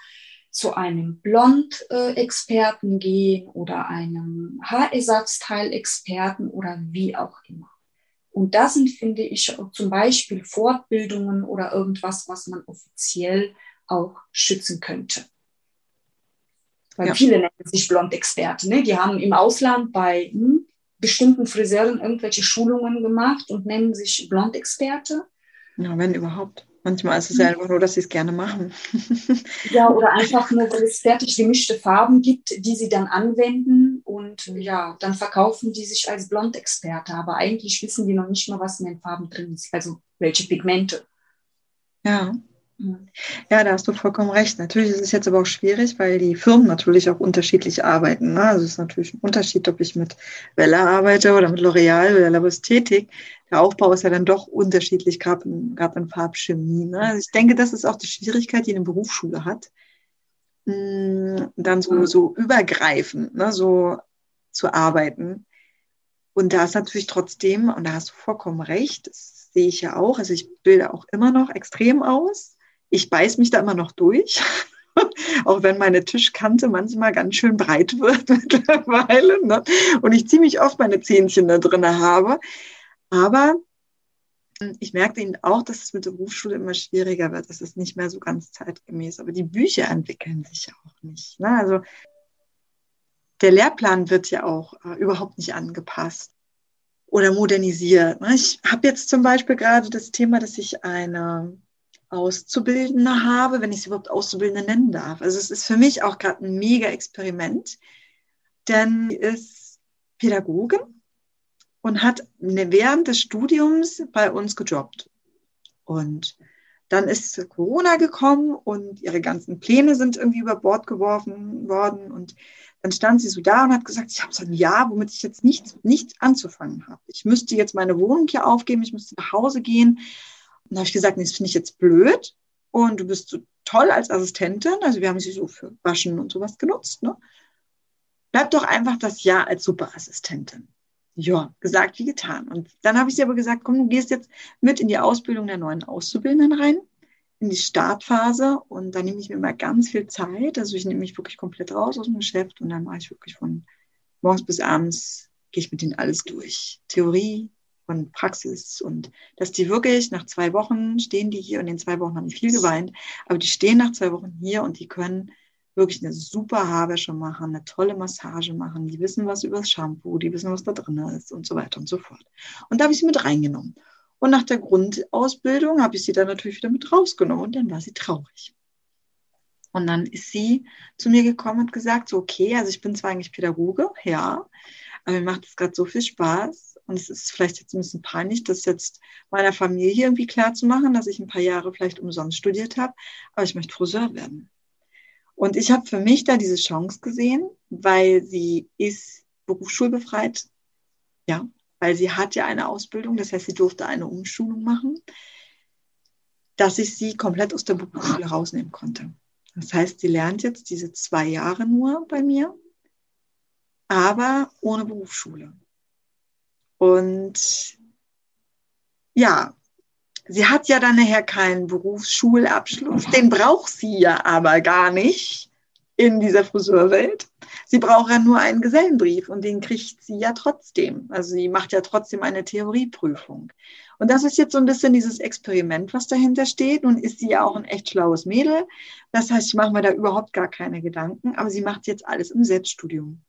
S3: zu einem Blond-Experten gehen oder einem Haarersatzteilexperten oder wie auch immer. Und das sind, finde ich, zum Beispiel Fortbildungen oder irgendwas, was man offiziell auch schützen könnte. Weil ja. viele nennen sich Blond-Experte. Ne? Die haben im Ausland bei hm, bestimmten Friseuren irgendwelche Schulungen gemacht und nennen sich Blond-Experte.
S2: Ja, wenn überhaupt. Manchmal ist es ja einfach nur, dass sie es gerne machen.
S3: ja, oder einfach nur, weil es fertig gemischte Farben gibt, die sie dann anwenden und ja, dann verkaufen die sich als Blond-Experte. Aber eigentlich wissen die noch nicht mal, was in den Farben drin ist, also welche Pigmente.
S2: Ja. Ja, da hast du vollkommen recht. Natürlich ist es jetzt aber auch schwierig, weil die Firmen natürlich auch unterschiedlich arbeiten. Ne? Also es ist natürlich ein Unterschied, ob ich mit Wella arbeite oder mit L'Oreal oder Labostätik. Der Aufbau ist ja dann doch unterschiedlich, gerade in, in Farbchemie. Ne? Also ich denke, das ist auch die Schwierigkeit, die eine Berufsschule hat, mm, dann so, so übergreifend, ne? so zu arbeiten. Und da ist natürlich trotzdem, und da hast du vollkommen recht, das sehe ich ja auch, also ich bilde auch immer noch extrem aus ich beiß mich da immer noch durch. auch wenn meine Tischkante manchmal ganz schön breit wird mittlerweile. Ne? Und ich ziemlich oft meine Zähnchen da drin habe. Aber ich merke Ihnen auch, dass es mit der Berufsschule immer schwieriger wird. Das ist nicht mehr so ganz zeitgemäß. Aber die Bücher entwickeln sich auch nicht. Ne? Also der Lehrplan wird ja auch äh, überhaupt nicht angepasst oder modernisiert. Ne? Ich habe jetzt zum Beispiel gerade das Thema, dass ich eine Auszubildende habe, wenn ich sie überhaupt Auszubildende nennen darf. Also es ist für mich auch gerade ein mega Experiment, denn sie ist Pädagogin und hat ne, während des Studiums bei uns gejobbt. Und dann ist Corona gekommen und ihre ganzen Pläne sind irgendwie über Bord geworfen worden. Und dann stand sie so da und hat gesagt, ich habe so ein Jahr, womit ich jetzt nichts, nichts anzufangen habe. Ich müsste jetzt meine Wohnung hier aufgeben, ich müsste nach Hause gehen und da habe ich gesagt, nee, das finde ich jetzt blöd. Und du bist so toll als Assistentin. Also wir haben sie so für Waschen und sowas genutzt. Ne? Bleib doch einfach das Jahr als Superassistentin. Ja, gesagt wie getan. Und dann habe ich sie aber gesagt, komm, du gehst jetzt mit in die Ausbildung der neuen Auszubildenden rein. in die Startphase und da nehme ich mir mal ganz viel Zeit. Also ich nehme mich wirklich komplett raus aus dem Geschäft und dann mache ich wirklich von morgens bis abends, gehe ich mit denen alles durch. Theorie und Praxis und dass die wirklich nach zwei Wochen stehen die hier und in zwei Wochen haben die viel geweint, aber die stehen nach zwei Wochen hier und die können wirklich eine super Haarwäsche machen, eine tolle Massage machen, die wissen was über das Shampoo, die wissen, was da drin ist und so weiter und so fort. Und da habe ich sie mit reingenommen. Und nach der Grundausbildung habe ich sie dann natürlich wieder mit rausgenommen und dann war sie traurig. Und dann ist sie zu mir gekommen und gesagt, so, okay, also ich bin zwar eigentlich Pädagoge, ja, aber mir macht es gerade so viel Spaß und es ist vielleicht jetzt ein bisschen peinlich, das jetzt meiner Familie irgendwie klar zu machen, dass ich ein paar Jahre vielleicht umsonst studiert habe, aber ich möchte Friseur werden. Und ich habe für mich da diese Chance gesehen, weil sie ist berufsschulbefreit, ja, weil sie hat ja eine Ausbildung, das heißt, sie durfte eine Umschulung machen, dass ich sie komplett aus der Berufsschule rausnehmen konnte. Das heißt, sie lernt jetzt diese zwei Jahre nur bei mir, aber ohne Berufsschule. Und ja, sie hat ja dann nachher keinen Berufsschulabschluss, den braucht sie ja aber gar nicht in dieser Friseurwelt. Sie braucht ja nur einen Gesellenbrief und den kriegt sie ja trotzdem. Also sie macht ja trotzdem eine Theorieprüfung. Und das ist jetzt so ein bisschen dieses Experiment, was dahinter steht. Nun ist sie ja auch ein echt schlaues Mädel. Das heißt, ich mache mir da überhaupt gar keine Gedanken. Aber sie macht jetzt alles im Selbststudium.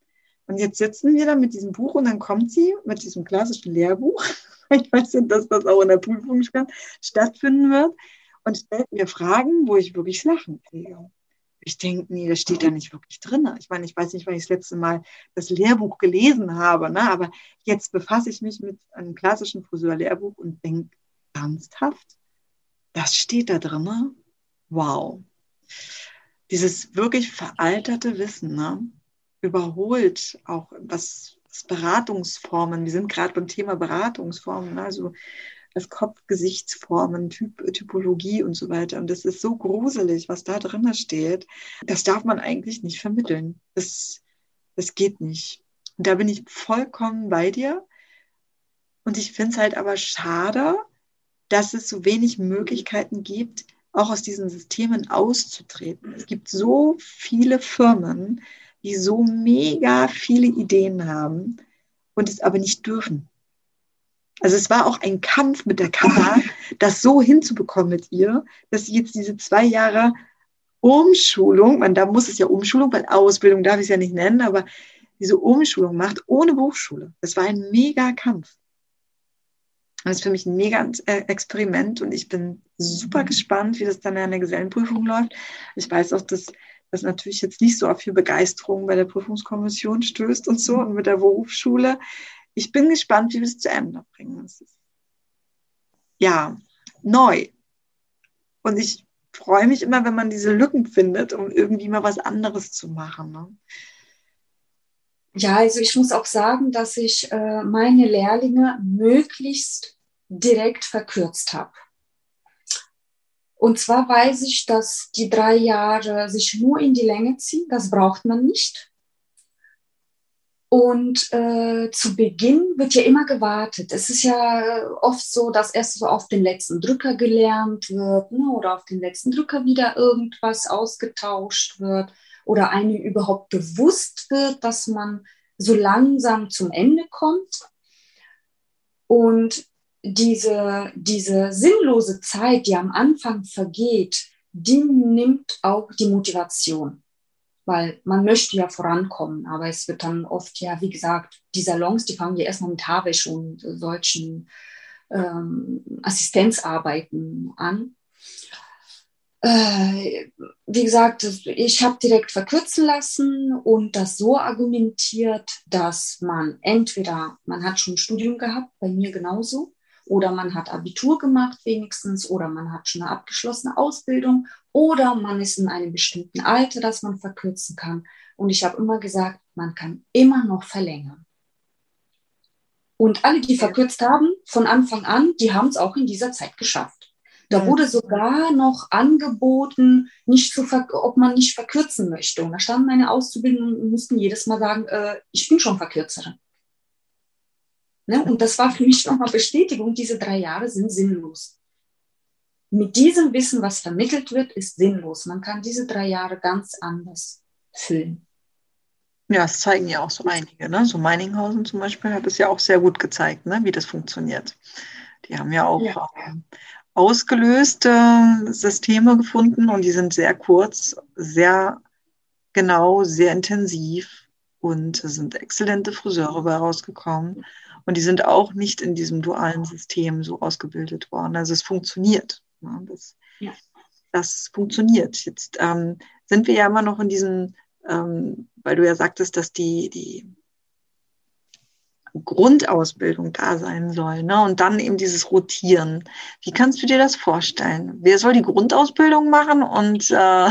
S2: Und jetzt sitzen wir da mit diesem Buch und dann kommt sie mit diesem klassischen Lehrbuch. Ich weiß nicht, dass das auch in der Prüfung stattfinden wird und stellt mir Fragen, wo ich wirklich Lachen kriege ich denke, nee, das steht da nicht wirklich drin. Ich meine, ich weiß nicht, wann ich das letzte Mal das Lehrbuch gelesen habe, ne? aber jetzt befasse ich mich mit einem klassischen Friseur-Lehrbuch und denke, ernsthaft, das steht da drin? Wow. Dieses wirklich veralterte Wissen, ne? Überholt auch was, Beratungsformen, wir sind gerade beim Thema Beratungsformen, ne? also das Kopfgesichtsformen, typ, Typologie und so weiter. Und das ist so gruselig, was da drin steht. Das darf man eigentlich nicht vermitteln. Das, das geht nicht. Und da bin ich vollkommen bei dir. Und ich finde es halt aber schade, dass es so wenig Möglichkeiten gibt, auch aus diesen Systemen auszutreten. Es gibt so viele Firmen, die so mega viele Ideen haben und es aber nicht dürfen. Also es war auch ein Kampf mit der Kammer, das so hinzubekommen mit ihr, dass sie jetzt diese zwei Jahre Umschulung, man, da muss es ja Umschulung, weil Ausbildung darf ich es ja nicht nennen, aber diese Umschulung macht ohne Berufsschule. Das war ein mega Kampf. Das ist für mich ein mega äh, Experiment und ich bin super gespannt, wie das dann in der Gesellenprüfung läuft. Ich weiß auch, dass das natürlich jetzt nicht so auf viel Begeisterung bei der Prüfungskommission stößt und so und mit der Berufsschule ich bin gespannt, wie wir es zu Ende bringen. Ja, neu. Und ich freue mich immer, wenn man diese Lücken findet, um irgendwie mal was anderes zu machen. Ne?
S3: Ja, also ich muss auch sagen, dass ich äh, meine Lehrlinge möglichst direkt verkürzt habe. Und zwar weiß ich, dass die drei Jahre sich nur in die Länge ziehen. Das braucht man nicht. Und äh, zu Beginn wird ja immer gewartet. Es ist ja oft so, dass erst so auf den letzten Drücker gelernt wird ne, oder auf den letzten Drücker wieder irgendwas ausgetauscht wird oder einem überhaupt bewusst wird, dass man so langsam zum Ende kommt. Und diese, diese sinnlose Zeit, die am Anfang vergeht, die nimmt auch die Motivation weil man möchte ja vorankommen, aber es wird dann oft, ja, wie gesagt, die Salons, die fangen ja erstmal mit Haarwäsche und solchen ähm, Assistenzarbeiten an. Äh, wie gesagt, ich habe direkt verkürzen lassen und das so argumentiert, dass man entweder, man hat schon ein Studium gehabt, bei mir genauso, oder man hat Abitur gemacht wenigstens oder man hat schon eine abgeschlossene Ausbildung oder man ist in einem bestimmten Alter, das man verkürzen kann. Und ich habe immer gesagt, man kann immer noch verlängern. Und alle, die verkürzt haben, von Anfang an, die haben es auch in dieser Zeit geschafft. Da wurde sogar noch angeboten, nicht zu ob man nicht verkürzen möchte. Und da standen meine Auszubildenden und mussten jedes Mal sagen, äh, ich bin schon Verkürzerin. Ne? Und das war für mich nochmal Bestätigung, diese drei Jahre sind sinnlos. mit diesem Wissen, was vermittelt wird, ist sinnlos. Man kann diese drei Jahre ganz anders füllen.
S2: Ja, es zeigen ja auch so einige. Ne? So Meininghausen zum Beispiel hat es ja auch sehr gut gezeigt, ne? wie das funktioniert. Die haben ja auch ja. Ähm, ausgelöste Systeme gefunden und die sind sehr kurz, sehr genau, sehr intensiv und es sind exzellente Friseure dabei rausgekommen. Und die sind auch nicht in diesem dualen System so ausgebildet worden. Also es funktioniert. Ne? Das, ja. das funktioniert. Jetzt ähm, sind wir ja immer noch in diesem, ähm, weil du ja sagtest, dass die, die Grundausbildung da sein soll. Ne? Und dann eben dieses Rotieren. Wie kannst du dir das vorstellen? Wer soll die Grundausbildung machen und äh,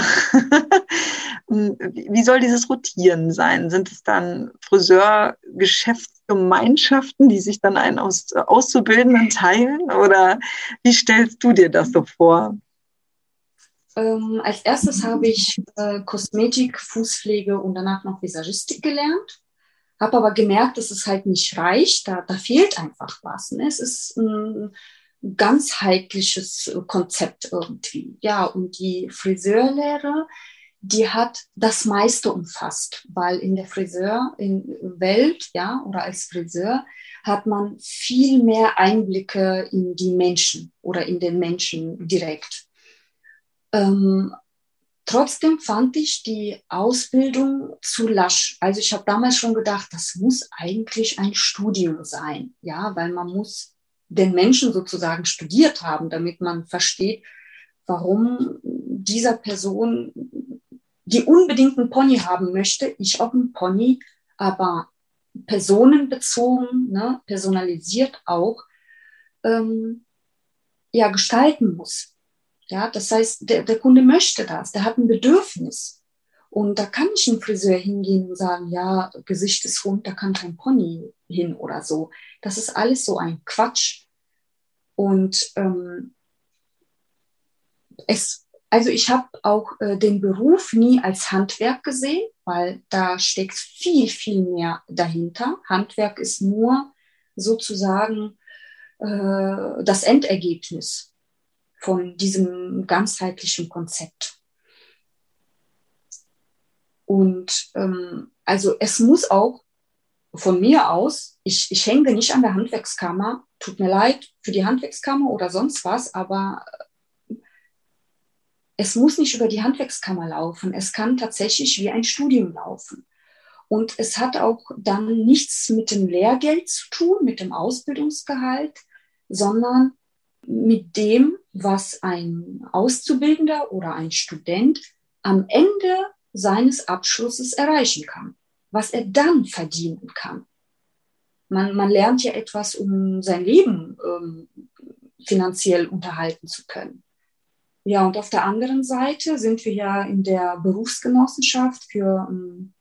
S2: wie soll dieses Rotieren sein? Sind es dann Friseurgeschäftsgemeinschaften, die sich dann einen aus, Auszubildenden teilen? Oder wie stellst du dir das so vor?
S3: Ähm, als erstes habe ich äh, Kosmetik, Fußpflege und danach noch Visagistik gelernt habe aber gemerkt, dass es halt nicht reicht, da, da fehlt einfach was. Ne? Es ist ein ganzheitliches Konzept irgendwie. Ja, und die Friseurlehre, die hat das meiste umfasst, weil in der Friseurwelt, ja, oder als Friseur hat man viel mehr Einblicke in die Menschen oder in den Menschen direkt. Ähm, Trotzdem fand ich die Ausbildung zu lasch. Also ich habe damals schon gedacht, das muss eigentlich ein Studium sein, ja, weil man muss den Menschen sozusagen studiert haben, damit man versteht, warum dieser Person, die unbedingt einen Pony haben möchte, ich auch einen Pony, aber personenbezogen, ne, personalisiert auch, ähm, ja, gestalten muss. Ja, das heißt, der, der Kunde möchte das, der hat ein Bedürfnis. Und da kann ich ein Friseur hingehen und sagen, ja, Gesicht ist rund, da kann kein Pony hin oder so. Das ist alles so ein Quatsch. Und ähm, es, also ich habe auch äh, den Beruf nie als Handwerk gesehen, weil da steckt viel, viel mehr dahinter. Handwerk ist nur sozusagen äh, das Endergebnis von diesem ganzheitlichen Konzept. Und ähm, also es muss auch von mir aus, ich, ich hänge nicht an der Handwerkskammer, tut mir leid für die Handwerkskammer oder sonst was, aber äh, es muss nicht über die Handwerkskammer laufen. Es kann tatsächlich wie ein Studium laufen. Und es hat auch dann nichts mit dem Lehrgeld zu tun, mit dem Ausbildungsgehalt, sondern mit dem, was ein Auszubildender oder ein Student am Ende seines Abschlusses erreichen kann, was er dann verdienen kann. Man, man lernt ja etwas, um sein Leben ähm, finanziell unterhalten zu können. Ja, und auf der anderen Seite sind wir ja in der Berufsgenossenschaft für ähm,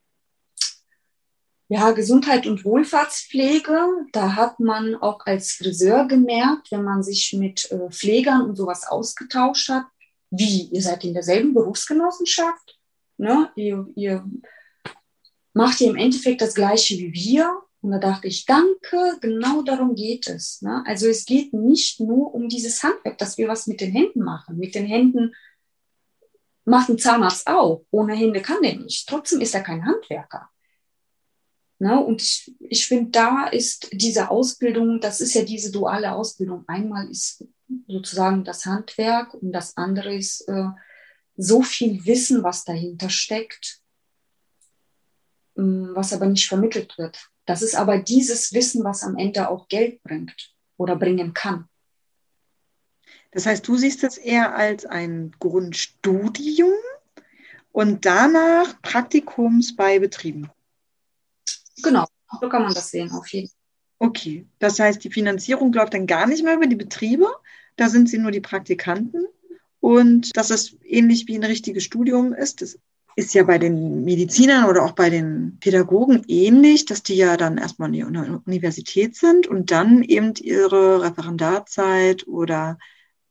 S3: ja, Gesundheit und Wohlfahrtspflege, da hat man auch als Friseur gemerkt, wenn man sich mit äh, Pflegern und sowas ausgetauscht hat, wie, ihr seid in derselben Berufsgenossenschaft, ne? ihr, ihr macht ihr im Endeffekt das Gleiche wie wir. Und da dachte ich, danke, genau darum geht es. Ne? Also es geht nicht nur um dieses Handwerk, dass wir was mit den Händen machen. Mit den Händen macht ein Zahnarzt auch. Ohne Hände kann der nicht. Trotzdem ist er kein Handwerker. Ne? Und ich, ich finde, da ist diese Ausbildung, das ist ja diese duale Ausbildung. Einmal ist sozusagen das Handwerk und das andere ist äh, so viel Wissen, was dahinter steckt, äh, was aber nicht vermittelt wird. Das ist aber dieses Wissen, was am Ende auch Geld bringt oder bringen kann.
S2: Das heißt, du siehst es eher als ein Grundstudium und danach Praktikums bei Betrieben.
S3: Genau, so kann man das sehen, auf jeden Fall.
S2: Okay, das heißt, die Finanzierung läuft dann gar nicht mehr über die Betriebe, da sind sie nur die Praktikanten. Und dass es ähnlich wie ein richtiges Studium ist, das ist ja bei den Medizinern oder auch bei den Pädagogen ähnlich, dass die ja dann erstmal in der Universität sind und dann eben ihre Referendarzeit oder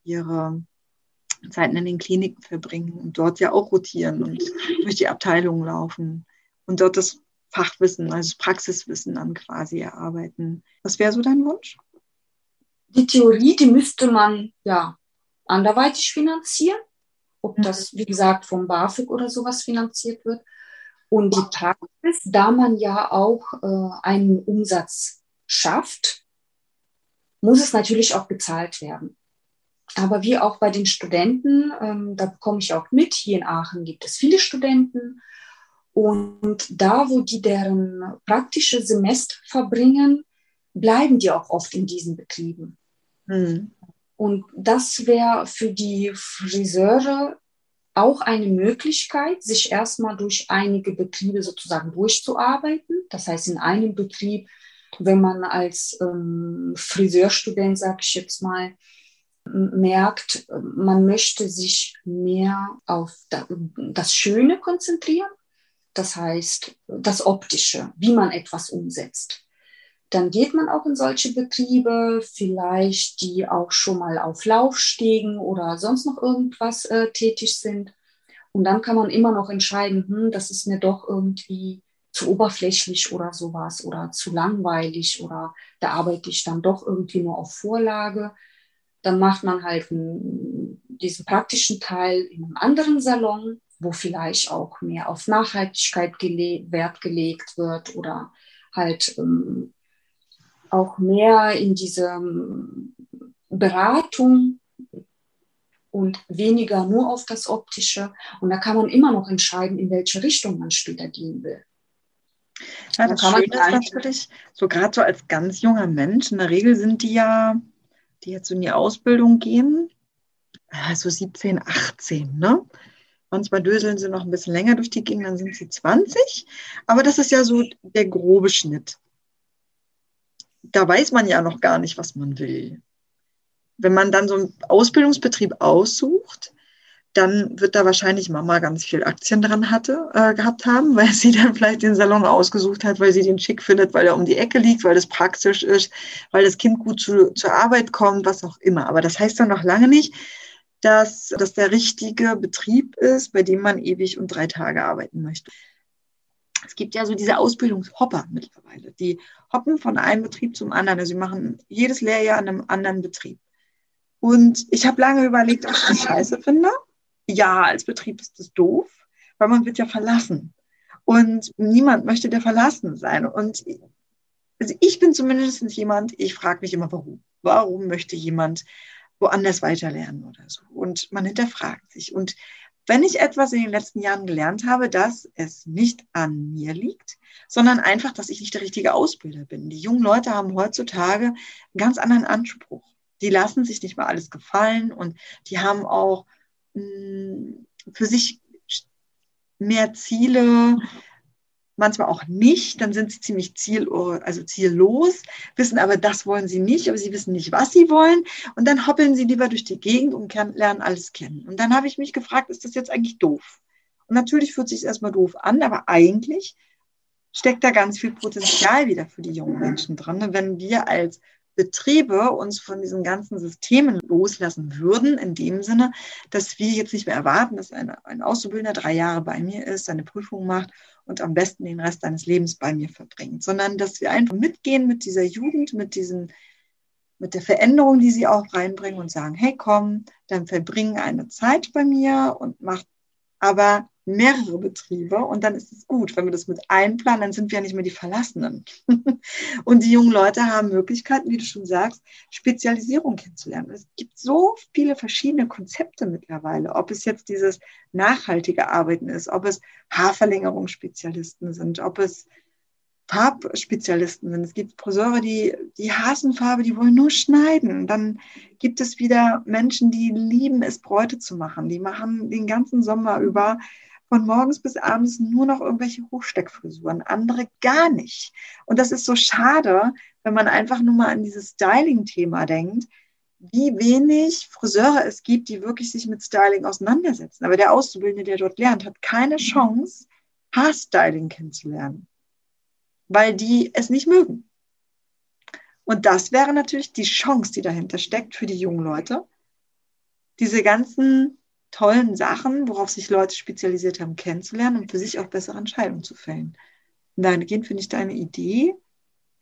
S2: ihre Zeiten in den Kliniken verbringen und dort ja auch rotieren und durch die Abteilungen laufen und dort das Fachwissen, also Praxiswissen dann quasi erarbeiten. Was wäre so dein Wunsch?
S3: Die Theorie, die müsste man ja anderweitig finanzieren, ob mhm. das, wie gesagt, vom BAföG oder sowas finanziert wird. Und die Praxis, da man ja auch äh, einen Umsatz schafft, muss es natürlich auch bezahlt werden. Aber wie auch bei den Studenten, ähm, da bekomme ich auch mit, hier in Aachen gibt es viele Studenten. Und da, wo die deren praktische Semester verbringen, bleiben die auch oft in diesen Betrieben. Mhm. Und das wäre für die Friseure auch eine Möglichkeit, sich erstmal durch einige Betriebe sozusagen durchzuarbeiten. Das heißt, in einem Betrieb, wenn man als ähm, Friseurstudent, sage ich jetzt mal, merkt, man möchte sich mehr auf das Schöne konzentrieren, das heißt das Optische, wie man etwas umsetzt dann geht man auch in solche Betriebe, vielleicht die auch schon mal auf Laufstegen oder sonst noch irgendwas äh, tätig sind. Und dann kann man immer noch entscheiden, hm, das ist mir doch irgendwie zu oberflächlich oder sowas oder zu langweilig oder da arbeite ich dann doch irgendwie nur auf Vorlage. Dann macht man halt einen, diesen praktischen Teil in einem anderen Salon, wo vielleicht auch mehr auf Nachhaltigkeit gele Wert gelegt wird oder halt ähm, auch mehr in diese Beratung und weniger nur auf das Optische. Und da kann man immer noch entscheiden, in welche Richtung man später gehen will.
S2: Ja, das Schöne ist natürlich, so gerade so als ganz junger Mensch, in der Regel sind die ja, die jetzt so in die Ausbildung gehen, also 17, 18, ne? Manchmal döseln sie noch ein bisschen länger durch die Gegend, dann sind sie 20. Aber das ist ja so der grobe Schnitt da weiß man ja noch gar nicht, was man will. Wenn man dann so einen Ausbildungsbetrieb aussucht, dann wird da wahrscheinlich Mama ganz viel Aktien dran hatte, äh, gehabt haben, weil sie dann vielleicht den Salon ausgesucht hat, weil sie den schick findet, weil er um die Ecke liegt, weil es praktisch ist, weil das Kind gut zu, zur Arbeit kommt, was auch immer. Aber das heißt dann noch lange nicht, dass das der richtige Betrieb ist, bei dem man ewig und drei Tage arbeiten möchte. Es gibt ja so diese Ausbildungshopper mittlerweile, die hoppen von einem Betrieb zum anderen. Also sie machen jedes Lehrjahr an einem anderen Betrieb. Und ich habe lange überlegt, ob ich das scheiße finde. Ja, als Betrieb ist das doof, weil man wird ja verlassen. Und niemand möchte der verlassen sein. Und also ich bin zumindest jemand, ich frage mich immer, warum? Warum möchte jemand woanders weiterlernen oder so? Und man hinterfragt sich. Und wenn ich etwas in den letzten Jahren gelernt habe, dass es nicht an mir liegt, sondern einfach, dass ich nicht der richtige Ausbilder bin. Die jungen Leute haben heutzutage einen ganz anderen Anspruch. Die lassen sich nicht mal alles gefallen und die haben auch mh, mm, für sich mehr Ziele, manchmal auch nicht, dann sind sie ziemlich ziel, also ziellos, wissen aber, das wollen sie nicht, aber sie wissen nicht, was sie wollen. Und dann hoppeln sie lieber durch die Gegend und lernen alles kennen. Und dann habe ich mich gefragt, ist das jetzt eigentlich doof? Und natürlich fühlt sich erstmal doof an, aber eigentlich steckt da ganz viel Potenzial wieder für die jungen Menschen drin. Wenn wir als Betriebe uns von diesen ganzen Systemen loslassen würden, in dem Sinne, dass wir jetzt nicht mehr erwarten, dass ein, ein Auszubildender drei Jahre bei mir ist, seine Prüfung macht und am besten den Rest seines Lebens bei mir verbringt, sondern dass wir einfach mitgehen mit dieser Jugend, mit diesen mit der Veränderung, die sie auch reinbringen und sagen, hey komm, dann verbringen eine Zeit bei mir und macht aber mehrere Betriebe und dann ist es gut. Wenn wir das mit einplanen, dann sind wir ja nicht mehr die Verlassenen. und die jungen Leute haben Möglichkeiten, wie du schon sagst, Spezialisierung kennenzulernen. Es gibt so viele verschiedene Konzepte mittlerweile, ob es jetzt dieses nachhaltige Arbeiten ist, ob es Haarverlängerungsspezialisten sind, ob es Farbspezialisten sind. Es gibt Friseure, die, die hassen Farbe, die wollen nur schneiden. Dann gibt es wieder Menschen, die lieben es, Bräute zu machen. Die machen den ganzen Sommer über von morgens bis abends nur noch irgendwelche Hochsteckfrisuren, andere gar nicht. Und das ist so schade, wenn man einfach nur mal an dieses Styling-Thema denkt, wie wenig Friseure es gibt, die wirklich sich mit Styling auseinandersetzen. Aber der Auszubildende, der dort lernt, hat keine Chance, Haarstyling kennenzulernen, weil die es nicht mögen. Und das wäre natürlich die Chance, die dahinter steckt für die jungen Leute, diese ganzen tollen Sachen, worauf sich Leute spezialisiert haben, kennenzulernen und für sich auch bessere Entscheidungen zu fällen. Und dahingehend finde ich deine Idee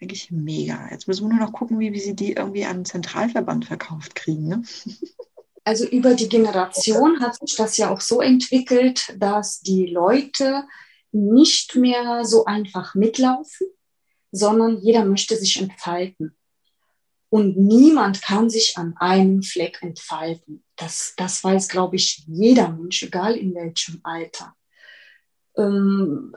S2: eigentlich mega. Jetzt müssen wir nur noch gucken, wie, wie sie die irgendwie an einen Zentralverband verkauft kriegen. Ne?
S3: also über die Generation hat sich das ja auch so entwickelt, dass die Leute nicht mehr so einfach mitlaufen, sondern jeder möchte sich entfalten. Und niemand kann sich an einem Fleck entfalten. Das, das weiß, glaube ich, jeder Mensch, egal in welchem Alter. Ähm,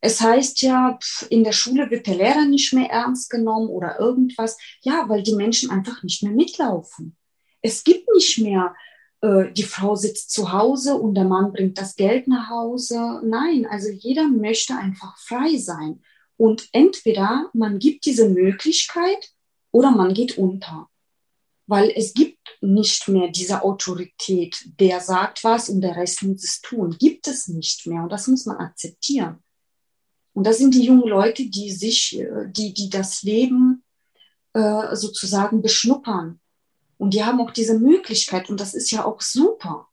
S3: es heißt ja, in der Schule wird der Lehrer nicht mehr ernst genommen oder irgendwas. Ja, weil die Menschen einfach nicht mehr mitlaufen. Es gibt nicht mehr, äh, die Frau sitzt zu Hause und der Mann bringt das Geld nach Hause. Nein, also jeder möchte einfach frei sein. Und entweder man gibt diese Möglichkeit oder man geht unter. Weil es gibt nicht mehr diese Autorität, der sagt was und der Rest muss es tun. Gibt es nicht mehr und das muss man akzeptieren. Und das sind die jungen Leute, die sich, äh, die, die das Leben äh, sozusagen beschnuppern. Und die haben auch diese Möglichkeit und das ist ja auch super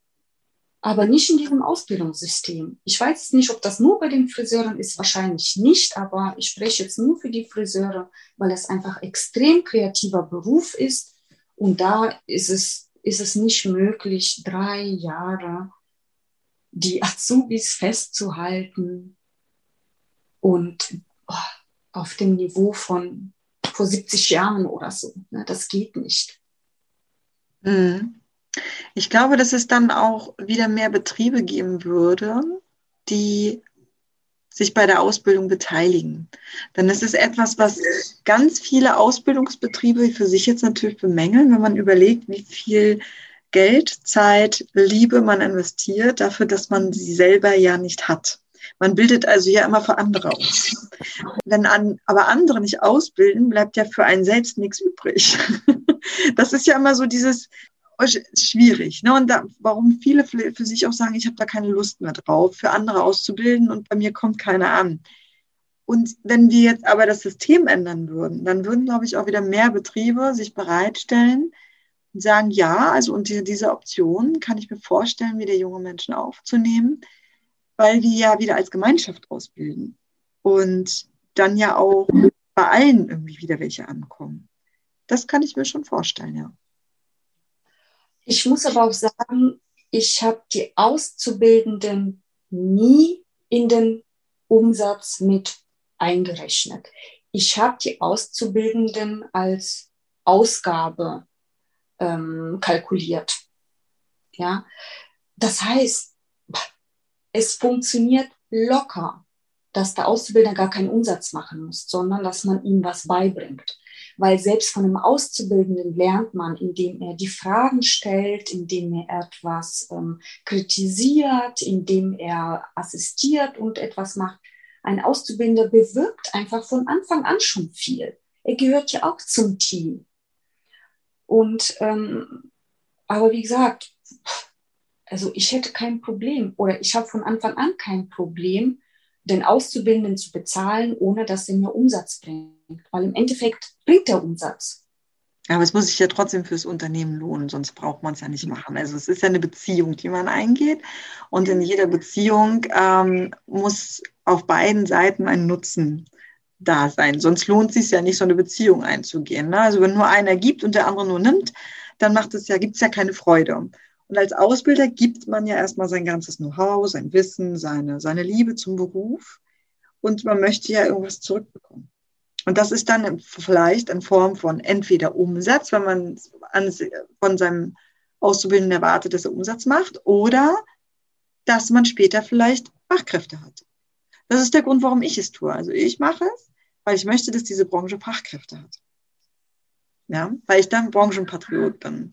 S3: aber nicht in diesem Ausbildungssystem. Ich weiß nicht, ob das nur bei den Friseuren ist, wahrscheinlich nicht, aber ich spreche jetzt nur für die Friseure, weil es einfach extrem kreativer Beruf ist und da ist es, ist es nicht möglich, drei Jahre die Azubis festzuhalten und oh, auf dem Niveau von vor 70 Jahren oder so. Ne, das geht nicht.
S2: Mhm. Ich glaube, dass es dann auch wieder mehr Betriebe geben würde, die sich bei der Ausbildung beteiligen. Denn es ist etwas, was ganz viele Ausbildungsbetriebe für sich jetzt natürlich bemängeln, wenn man überlegt, wie viel Geld, Zeit, Liebe man investiert dafür, dass man sie selber ja nicht hat. Man bildet also ja immer für andere aus. Wenn an, aber andere nicht ausbilden, bleibt ja für einen selbst nichts übrig. Das ist ja immer so dieses, schwierig. Ne? Und da, warum viele für sich auch sagen, ich habe da keine Lust mehr drauf, für andere auszubilden und bei mir kommt keiner an. Und wenn wir jetzt aber das System ändern würden, dann würden, glaube ich, auch wieder mehr Betriebe sich bereitstellen und sagen, ja, also unter dieser Option kann ich mir vorstellen, wieder junge Menschen aufzunehmen, weil wir ja wieder als Gemeinschaft ausbilden und dann ja auch bei allen irgendwie wieder welche ankommen. Das kann ich mir schon vorstellen, ja.
S3: Ich muss aber auch sagen, ich habe die Auszubildenden nie in den Umsatz mit eingerechnet. Ich habe die Auszubildenden als Ausgabe ähm, kalkuliert. Ja, das heißt, es funktioniert locker, dass der Auszubildende gar keinen Umsatz machen muss, sondern dass man ihm was beibringt weil selbst von einem Auszubildenden lernt man, indem er die Fragen stellt, indem er etwas ähm, kritisiert, indem er assistiert und etwas macht. Ein Auszubildender bewirkt einfach von Anfang an schon viel. Er gehört ja auch zum Team. Und ähm, aber wie gesagt, also ich hätte kein Problem oder ich habe von Anfang an kein Problem, den Auszubildenden zu bezahlen, ohne dass er mir Umsatz bringt. Weil im Endeffekt bringt der Umsatz.
S2: Aber es muss sich ja trotzdem fürs Unternehmen lohnen, sonst braucht man es ja nicht machen. Also es ist ja eine Beziehung, die man eingeht. Und in jeder Beziehung ähm, muss auf beiden Seiten ein Nutzen da sein. Sonst lohnt es sich ja nicht, so eine Beziehung einzugehen. Ne? Also wenn nur einer gibt und der andere nur nimmt, dann macht es ja, gibt es ja keine Freude. Und als Ausbilder gibt man ja erstmal sein ganzes Know-how, sein Wissen, seine, seine Liebe zum Beruf. Und man möchte ja irgendwas zurückbekommen. Und das ist dann vielleicht in Form von entweder Umsatz, wenn man an, von seinem Auszubildenden erwartet, dass er Umsatz macht, oder dass man später vielleicht Fachkräfte hat. Das ist der Grund, warum ich es tue. Also ich mache es, weil ich möchte, dass diese Branche Fachkräfte hat. Ja, weil ich dann Branchenpatriot bin.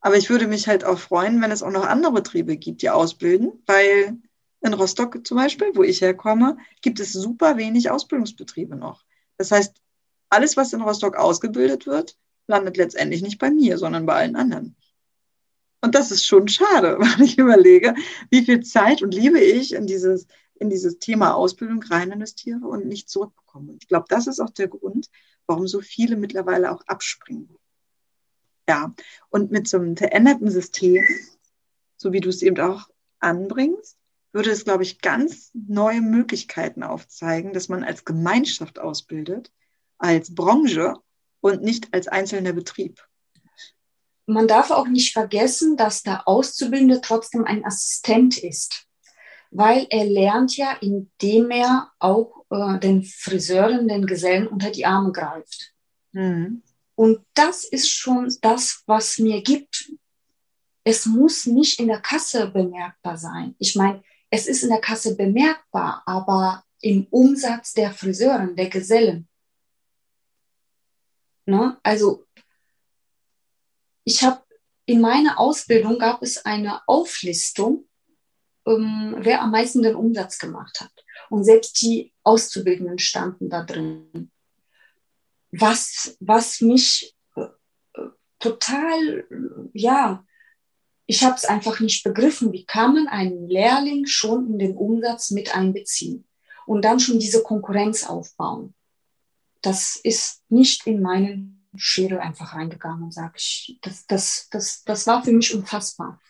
S2: Aber ich würde mich halt auch freuen, wenn es auch noch andere Betriebe gibt, die ausbilden, weil in Rostock zum Beispiel, wo ich herkomme, gibt es super wenig Ausbildungsbetriebe noch. Das heißt, alles, was in Rostock ausgebildet wird, landet letztendlich nicht bei mir, sondern bei allen anderen. Und das ist schon schade, wenn ich überlege, wie viel Zeit und Liebe ich in dieses, in dieses Thema Ausbildung rein investiere und nicht zurückbekomme. Ich glaube, das ist auch der Grund, warum so viele mittlerweile auch abspringen. Ja, und mit so einem veränderten System, so wie du es eben auch anbringst, würde es, glaube ich, ganz neue Möglichkeiten aufzeigen, dass man als Gemeinschaft ausbildet, als Branche und nicht als einzelner Betrieb.
S3: man darf auch nicht vergessen, dass der Auszubildende trotzdem ein Assistent ist, weil er lernt ja, indem er auch äh, den Friseuren, den Gesellen unter die Arme greift. Mhm. Und das ist schon das, was mir gibt. Es muss nicht in der Kasse bemerkbar sein. Ich meine, es ist in der Kasse bemerkbar, aber im Umsatz der Friseuren, der Gesellen. Ne? Also ich habe in meiner Ausbildung gab es eine Auflistung, ähm, wer am meisten den Umsatz gemacht hat. Und selbst die Auszubildenden standen da drin. Was, was mich äh, total, ja, ich habe es einfach nicht begriffen, wie kann man einen Lehrling schon in den Umsatz mit einbeziehen und dann schon diese Konkurrenz aufbauen. Das ist nicht in meinen Schädel einfach reingegangen, sage ich. Das, das, das, das war für mich unfassbar.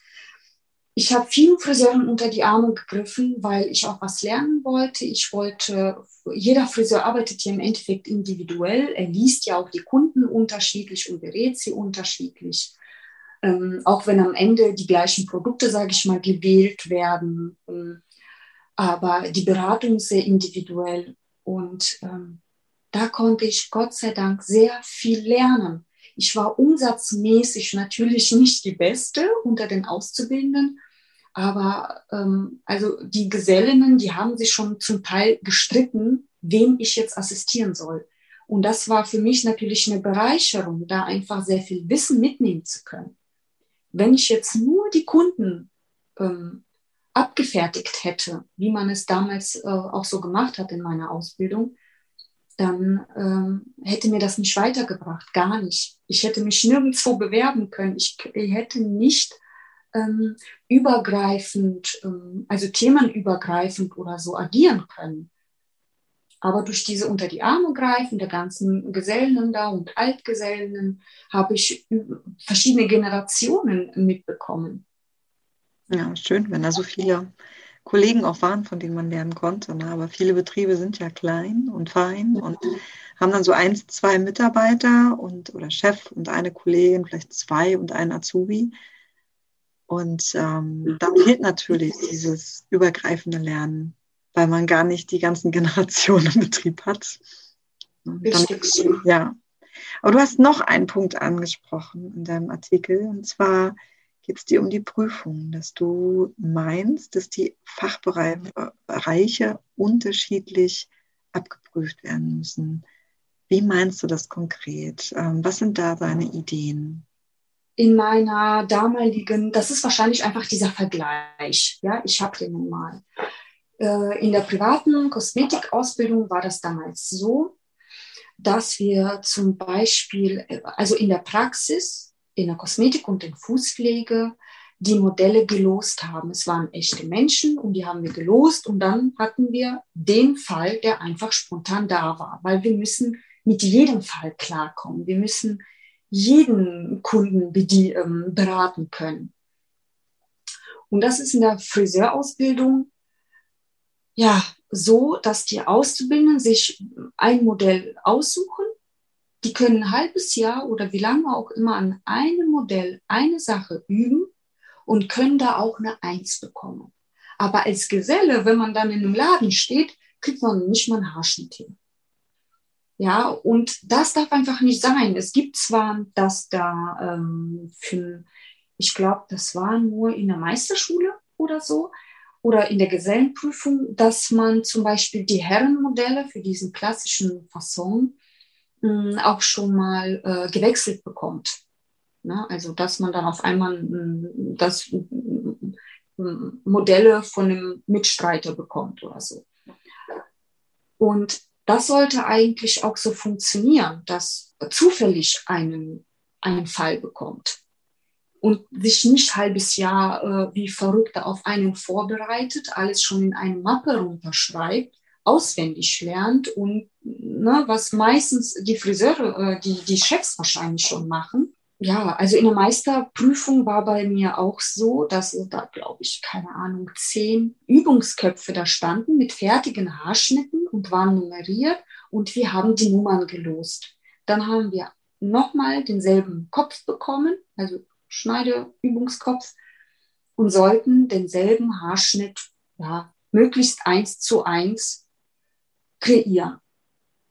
S3: Ich habe vielen Friseuren unter die Arme gegriffen, weil ich auch was lernen wollte. Ich wollte, jeder Friseur arbeitet ja im Endeffekt individuell. Er liest ja auch die Kunden unterschiedlich und berät sie unterschiedlich. Ähm, auch wenn am Ende die gleichen Produkte, sage ich mal, gewählt werden. Ähm, aber die Beratung ist sehr individuell. Und ähm, da konnte ich Gott sei Dank sehr viel lernen. Ich war umsatzmäßig natürlich nicht die Beste unter den Auszubildenden, aber ähm, also die Gesellinnen, die haben sich schon zum Teil gestritten, wem ich jetzt assistieren soll. Und das war für mich natürlich eine Bereicherung, da einfach sehr viel Wissen mitnehmen zu können. Wenn ich jetzt nur die Kunden ähm, abgefertigt hätte, wie man es damals äh, auch so gemacht hat in meiner Ausbildung, dann ähm, hätte mir das nicht weitergebracht, gar nicht. Ich hätte mich nirgendwo bewerben können. Ich, ich hätte nicht ähm, übergreifend, ähm, also themenübergreifend oder so agieren können. Aber durch diese unter die Arme greifen der ganzen Gesellen da und Altgesellen habe ich verschiedene Generationen mitbekommen.
S2: Ja, schön, wenn da so viele Kollegen auch waren, von denen man lernen konnte. Ne? Aber viele Betriebe sind ja klein und fein und haben dann so ein, zwei Mitarbeiter und oder Chef und eine Kollegin, vielleicht zwei und ein Azubi. Und ähm, dann fehlt natürlich dieses übergreifende Lernen, weil man gar nicht die ganzen Generationen im Betrieb hat. Dann, ja. Aber du hast noch einen Punkt angesprochen in deinem Artikel, und zwar geht es dir um die Prüfung, dass du meinst, dass die Fachbereiche unterschiedlich abgeprüft werden müssen. Wie meinst du das konkret? Ähm, was sind da deine Ideen?
S3: In meiner damaligen, das ist wahrscheinlich einfach dieser Vergleich. Ja, ich habe den nun mal. Äh, in der privaten Kosmetikausbildung war das damals so, dass wir zum Beispiel, äh, also in der Praxis, in der Kosmetik und in Fußpflege die Modelle gelost haben. Es waren echte Menschen und die haben wir gelost und dann hatten wir den Fall, der einfach spontan da war, weil wir müssen mit jedem Fall klarkommen. Wir müssen jeden Kunden ähm, beraten können. Und das ist in der Friseurausbildung ja so, dass die Auszubildenden sich ein Modell aussuchen die können ein halbes Jahr oder wie lange auch immer an einem Modell eine Sache üben und können da auch eine Eins bekommen. Aber als Geselle, wenn man dann in einem Laden steht, kriegt man nicht mal ein Haarschnitt hin. Ja, und das darf einfach nicht sein. Es gibt zwar das da ähm, für, ich glaube, das war nur in der Meisterschule oder so, oder in der Gesellenprüfung, dass man zum Beispiel die Herrenmodelle für diesen klassischen Fasson mh, auch schon mal äh, gewechselt bekommt. Ne? Also dass man dann auf einmal mh, das mh, Modelle von einem Mitstreiter bekommt oder so. Und das sollte eigentlich auch so funktionieren, dass zufällig einen, einen Fall bekommt und sich nicht halbes Jahr äh, wie Verrückte auf einen vorbereitet, alles schon in eine Mappe runterschreibt auswendig lernt und ne, was meistens die Friseure, äh, die, die Chefs wahrscheinlich schon machen. Ja, also in der Meisterprüfung war bei mir auch so, dass da, glaube ich, keine Ahnung, zehn Übungsköpfe da standen mit fertigen Haarschnitten und waren nummeriert und wir haben die Nummern gelost. Dann haben wir nochmal denselben Kopf bekommen, also Schneideübungskopf und sollten denselben Haarschnitt ja, möglichst eins zu eins kreieren.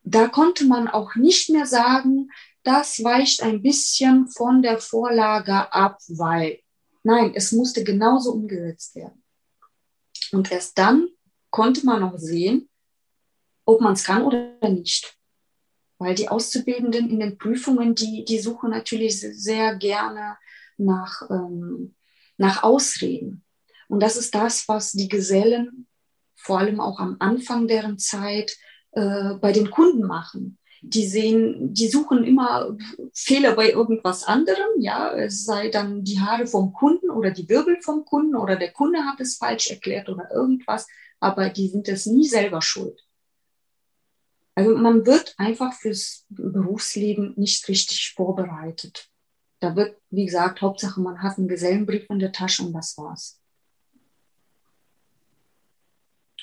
S3: Da konnte man auch nicht mehr sagen, das weicht ein bisschen von der Vorlage ab, weil nein, es musste genauso umgesetzt werden. Und erst dann konnte man noch sehen, ob man es kann oder nicht. Weil die Auszubildenden in den Prüfungen, die, die suchen natürlich sehr gerne nach, ähm, nach Ausreden. Und das ist das, was die Gesellen vor allem auch am Anfang deren Zeit äh, bei den Kunden machen. Die sehen, die suchen immer Fehler bei irgendwas anderem, ja, es sei dann die Haare vom Kunden oder die Wirbel vom Kunden oder der Kunde hat es falsch erklärt oder irgendwas, aber die sind es nie selber schuld. Also man wird einfach fürs Berufsleben nicht richtig vorbereitet. Da wird, wie gesagt, Hauptsache man hat einen Gesellenbrief in der Tasche und das war's.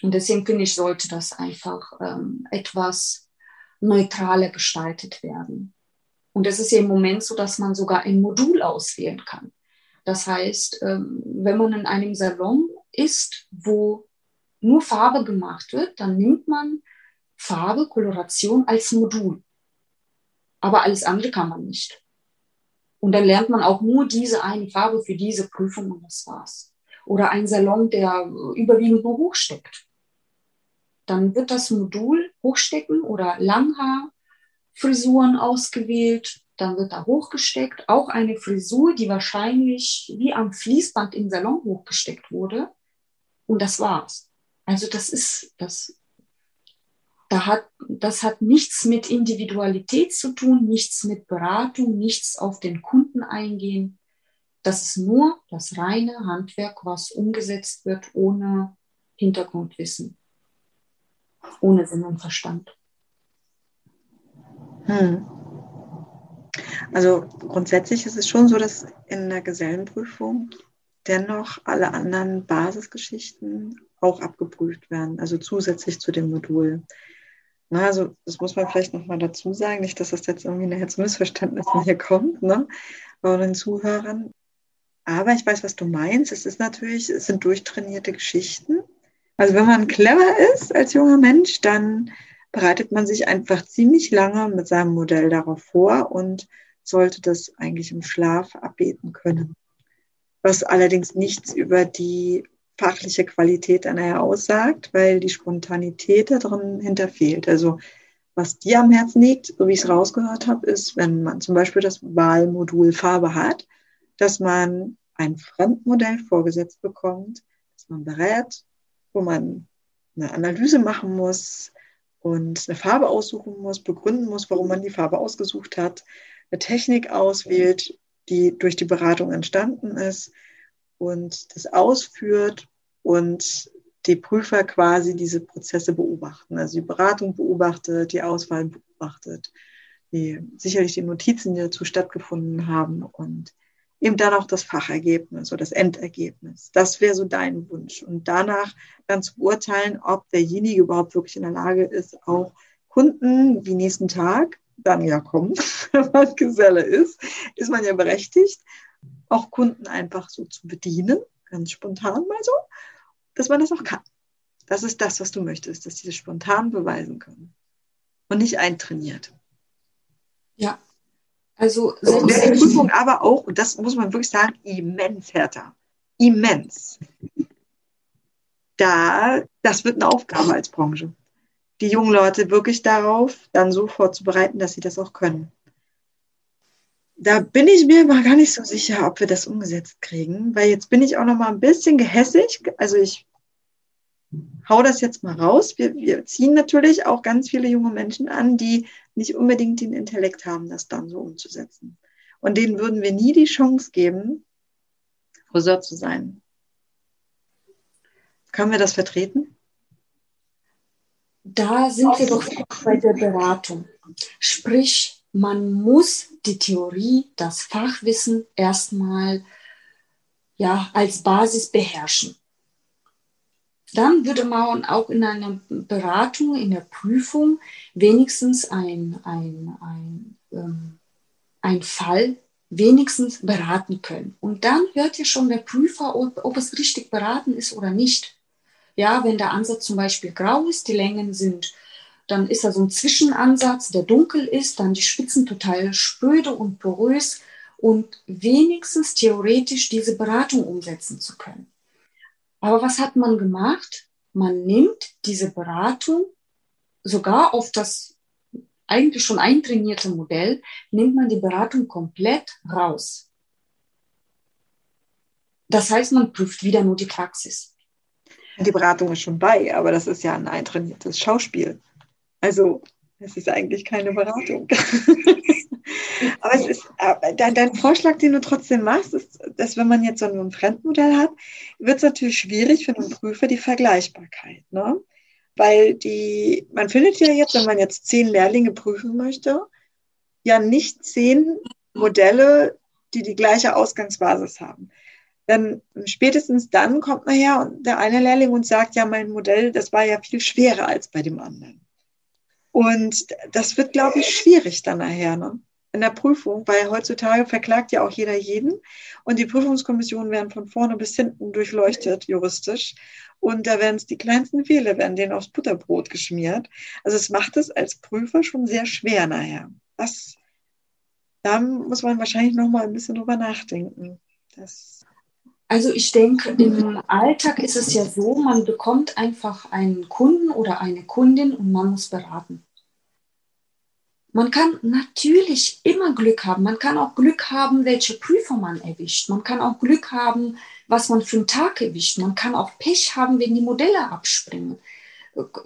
S3: Und deswegen finde ich, sollte das einfach ähm, etwas neutraler gestaltet werden. Und es ist ja im Moment so, dass man sogar ein Modul auswählen kann. Das heißt, ähm, wenn man in einem Salon ist, wo nur Farbe gemacht wird, dann nimmt man Farbe, Koloration als Modul. Aber alles andere kann man nicht. Und dann lernt man auch nur diese eine Farbe für diese Prüfung und das war's. Oder ein Salon, der überwiegend nur hochsteckt. Dann wird das Modul hochstecken oder Langhaarfrisuren ausgewählt. Dann wird da hochgesteckt. Auch eine Frisur, die wahrscheinlich wie am Fließband im Salon hochgesteckt wurde. Und das war's. Also das ist, das, da hat, das hat nichts mit Individualität zu tun, nichts mit Beratung, nichts auf den Kunden eingehen. Das ist nur das reine Handwerk, was umgesetzt wird ohne Hintergrundwissen ohne Sinn und Verstand.
S2: Hm. Also grundsätzlich ist es schon so, dass in der Gesellenprüfung dennoch alle anderen Basisgeschichten auch abgeprüft werden, also zusätzlich zu dem Modul. Na, also das muss man vielleicht nochmal dazu sagen, nicht, dass das jetzt irgendwie nachher zu Missverständnissen hier kommt, ne, bei den Zuhörern. Aber ich weiß, was du meinst. Es ist natürlich, es sind durchtrainierte Geschichten. Also wenn man clever ist als junger Mensch, dann bereitet man sich einfach ziemlich lange mit seinem Modell darauf vor und sollte das eigentlich im Schlaf abbeten können. Was allerdings nichts über die fachliche Qualität einer aussagt, weil die Spontanität da drin hinterfehlt. Also was dir am Herzen liegt, so wie ich es rausgehört habe, ist, wenn man zum Beispiel das Wahlmodul Farbe hat, dass man ein Fremdmodell vorgesetzt bekommt, dass man berät, wo man eine Analyse machen muss und eine Farbe aussuchen muss, begründen muss, warum man die Farbe ausgesucht hat, eine Technik auswählt, die durch die Beratung entstanden ist und das ausführt und die Prüfer quasi diese Prozesse beobachten. Also die Beratung beobachtet, die Auswahl beobachtet, die, sicherlich die Notizen, die dazu stattgefunden haben und eben dann auch das Fachergebnis oder das Endergebnis. Das wäre so dein Wunsch. Und danach dann zu beurteilen, ob derjenige überhaupt wirklich in der Lage ist, auch Kunden wie nächsten Tag dann ja kommen, man Geselle ist, ist man ja berechtigt, auch Kunden einfach so zu bedienen, ganz spontan mal so, dass man das auch kann. Das ist das, was du möchtest, dass das spontan beweisen können und nicht eintrainiert.
S3: Ja, also
S2: in der Prüfung aber auch, und das muss man wirklich sagen, immens härter. Immens. Da, das wird eine Aufgabe als Branche. Die jungen Leute wirklich darauf dann so vorzubereiten, dass sie das auch können. Da bin ich mir aber gar nicht so sicher, ob wir das umgesetzt kriegen, weil jetzt bin ich auch noch mal ein bisschen gehässig. Also ich hau das jetzt mal raus. Wir, wir ziehen natürlich auch ganz viele junge Menschen an, die nicht unbedingt den Intellekt haben, das dann so umzusetzen. Und denen würden wir nie die Chance geben, Friseur zu sein. Können wir das vertreten?
S3: Da sind wir doch bei der Beratung. Sprich, man muss die Theorie, das Fachwissen erstmal ja, als Basis beherrschen dann würde man auch in einer Beratung, in der Prüfung wenigstens ein, ein, ein, ähm, ein Fall wenigstens beraten können. Und dann hört ja schon der Prüfer, ob, ob es richtig beraten ist oder nicht. Ja, wenn der Ansatz zum Beispiel grau ist, die Längen sind, dann ist da so ein Zwischenansatz, der dunkel ist, dann die Spitzen total spröde und porös und wenigstens theoretisch diese Beratung umsetzen zu können. Aber was hat man gemacht? Man nimmt diese Beratung sogar auf das eigentlich schon eintrainierte Modell, nimmt man die Beratung komplett raus. Das heißt, man prüft wieder nur die Praxis.
S2: Die Beratung ist schon bei, aber das ist ja ein eintrainiertes Schauspiel. Also, es ist eigentlich keine Beratung. aber es ist, äh, dein, dein, Vorschlag, den du trotzdem machst, ist, dass wenn man jetzt so ein Fremdmodell hat, wird es natürlich schwierig für einen Prüfer die Vergleichbarkeit. Ne? Weil die, man findet ja jetzt, wenn man jetzt zehn Lehrlinge prüfen möchte, ja nicht zehn Modelle, die die gleiche Ausgangsbasis haben. Dann spätestens dann kommt man her und der eine Lehrling und sagt, ja, mein Modell, das war ja viel schwerer als bei dem anderen. Und das wird, glaube ich, schwierig dann nachher ne? In der Prüfung, weil heutzutage verklagt ja auch jeder jeden und die Prüfungskommissionen werden von vorne bis hinten durchleuchtet juristisch und da werden es die kleinsten Fehler, werden denen aufs Butterbrot geschmiert. Also es macht es als Prüfer schon sehr schwer nachher. Das, da muss man wahrscheinlich noch mal ein bisschen drüber nachdenken. Das
S3: also ich denke, im Alltag ist es ja so, man bekommt einfach einen Kunden oder eine Kundin und man muss beraten. Man kann natürlich immer Glück haben. Man kann auch Glück haben, welche Prüfer man erwischt. Man kann auch Glück haben, was man für einen Tag erwischt. Man kann auch Pech haben, wenn die Modelle abspringen.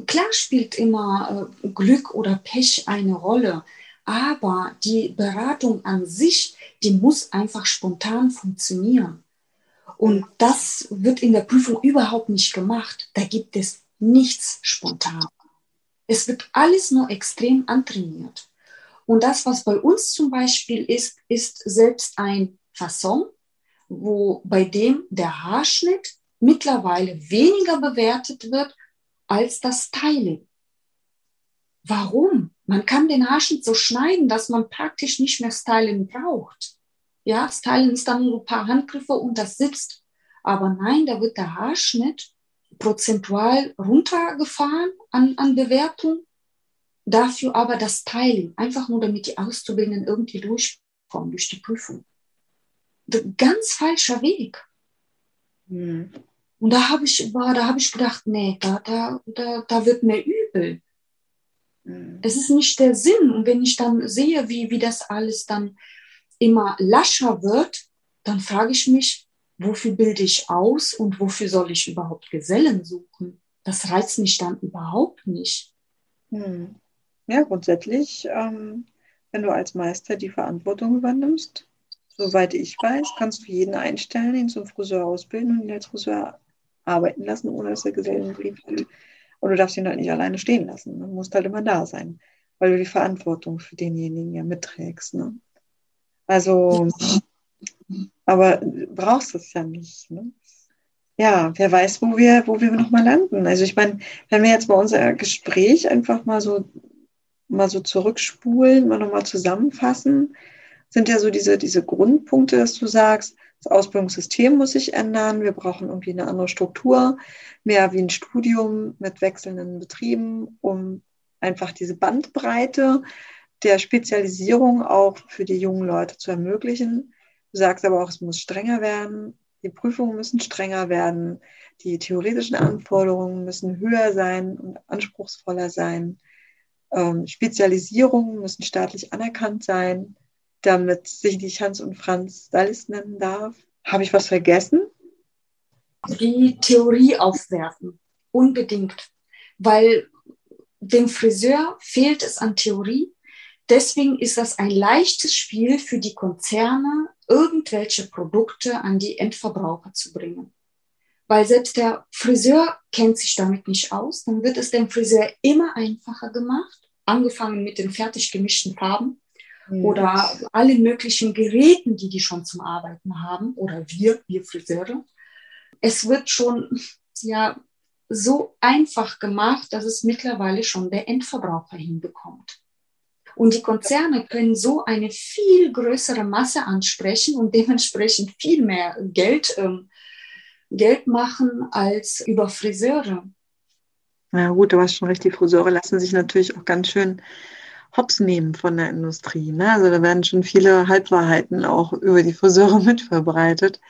S3: Klar spielt immer äh, Glück oder Pech eine Rolle, aber die Beratung an sich, die muss einfach spontan funktionieren. Und das wird in der Prüfung überhaupt nicht gemacht. Da gibt es nichts spontan. Es wird alles nur extrem antrainiert. Und das, was bei uns zum Beispiel ist, ist selbst ein Fasson, wo bei dem der Haarschnitt mittlerweile weniger bewertet wird als das Styling. Warum? Man kann den Haarschnitt so schneiden, dass man praktisch nicht mehr Styling braucht. Ja, Styling ist dann nur ein paar Handgriffe und das sitzt. Aber nein, da wird der Haarschnitt prozentual runtergefahren an, an Bewertung. Dafür aber das Styling, einfach nur damit die Auszubildenden irgendwie durchkommen durch die Prüfung ganz falscher Weg. Mhm. Und da habe ich, da habe ich gedacht, nee, da, da, da, da wird mir übel. Mhm. Es ist nicht der Sinn. Und wenn ich dann sehe, wie, wie das alles dann immer lascher wird, dann frage ich mich, wofür bilde ich aus und wofür soll ich überhaupt Gesellen suchen? Das reizt mich dann überhaupt nicht.
S2: Mhm. Ja, grundsätzlich, ähm, wenn du als Meister die Verantwortung übernimmst, Soweit ich weiß, kannst du jeden einstellen, ihn zum Friseur ausbilden und ihn als Friseur arbeiten lassen, ohne dass er Gesellenbrief hat. Und du darfst ihn halt nicht alleine stehen lassen. Du musst halt immer da sein, weil du die Verantwortung für denjenigen ja mitträgst. Ne? Also, aber brauchst es ja nicht. Ne? Ja, wer weiß, wo wir, wo wir nochmal landen. Also ich meine, wenn wir jetzt mal unser Gespräch einfach mal so, mal so zurückspulen, mal nochmal zusammenfassen, sind ja so diese, diese Grundpunkte, dass du sagst, das Ausbildungssystem muss sich ändern, wir brauchen irgendwie eine andere Struktur, mehr wie ein Studium mit wechselnden Betrieben, um einfach diese Bandbreite der Spezialisierung auch für die jungen Leute zu ermöglichen. Du sagst aber auch, es muss strenger werden, die Prüfungen müssen strenger werden, die theoretischen Anforderungen müssen höher sein und anspruchsvoller sein. Ähm, Spezialisierungen müssen staatlich anerkannt sein damit sich nicht Hans und Franz Dallis nennen darf. Habe ich was vergessen?
S3: Die Theorie aufwerfen, unbedingt, weil dem Friseur fehlt es an Theorie. Deswegen ist das ein leichtes Spiel für die Konzerne, irgendwelche Produkte an die Endverbraucher zu bringen. Weil selbst der Friseur kennt sich damit nicht aus, dann wird es dem Friseur immer einfacher gemacht, angefangen mit den fertig gemischten Farben mhm. oder alle möglichen Geräten, die die schon zum Arbeiten haben oder wir, wir Friseure. Es wird schon ja so einfach gemacht, dass es mittlerweile schon der Endverbraucher hinbekommt. Und die Konzerne können so eine viel größere Masse ansprechen und dementsprechend viel mehr Geld, ähm, Geld machen als über Friseure.
S2: Ja gut, du hast schon recht, die Friseure lassen sich natürlich auch ganz schön hops nehmen von der Industrie. Ne? Also da werden schon viele Halbwahrheiten auch über die Friseure mitverbreitet.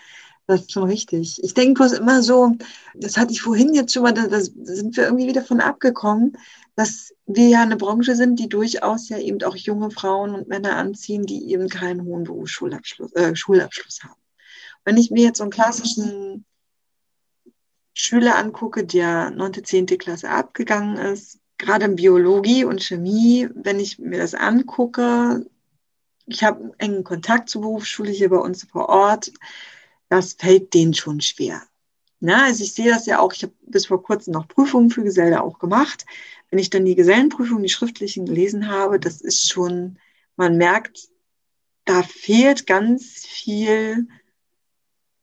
S2: Das ist schon richtig. Ich denke bloß immer so, das hatte ich vorhin jetzt schon mal, da, da sind wir irgendwie wieder von abgekommen, dass wir ja eine Branche sind, die durchaus ja eben auch junge Frauen und Männer anziehen, die eben keinen hohen Berufsschulabschluss äh, Schulabschluss haben. Wenn ich mir jetzt so einen klassischen Schüler angucke, der 9., 10. Klasse abgegangen ist, gerade in Biologie und Chemie, wenn ich mir das angucke, ich habe engen Kontakt zur Berufsschule hier bei uns vor Ort, das fällt denen schon schwer. Na, also ich sehe das ja auch, ich habe bis vor kurzem noch Prüfungen für Geselle auch gemacht. Wenn ich dann die Gesellenprüfungen, die schriftlichen gelesen habe, das ist schon, man merkt, da fehlt ganz viel,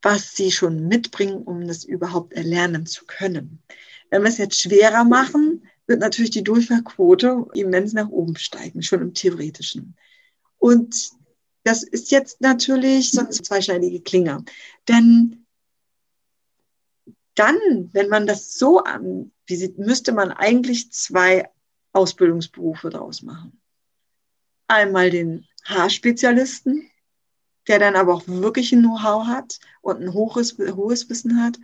S2: was sie schon mitbringen, um das überhaupt erlernen zu können. Wenn wir es jetzt schwerer machen, wird natürlich die Durchfallquote immens nach oben steigen, schon im Theoretischen. Und das ist jetzt natürlich so eine zweischneidige Klinge. Denn dann, wenn man das so ansieht, müsste man eigentlich zwei Ausbildungsberufe draus machen. Einmal den Haarspezialisten, der dann aber auch wirklich ein Know-how hat und ein hohes, hohes Wissen hat.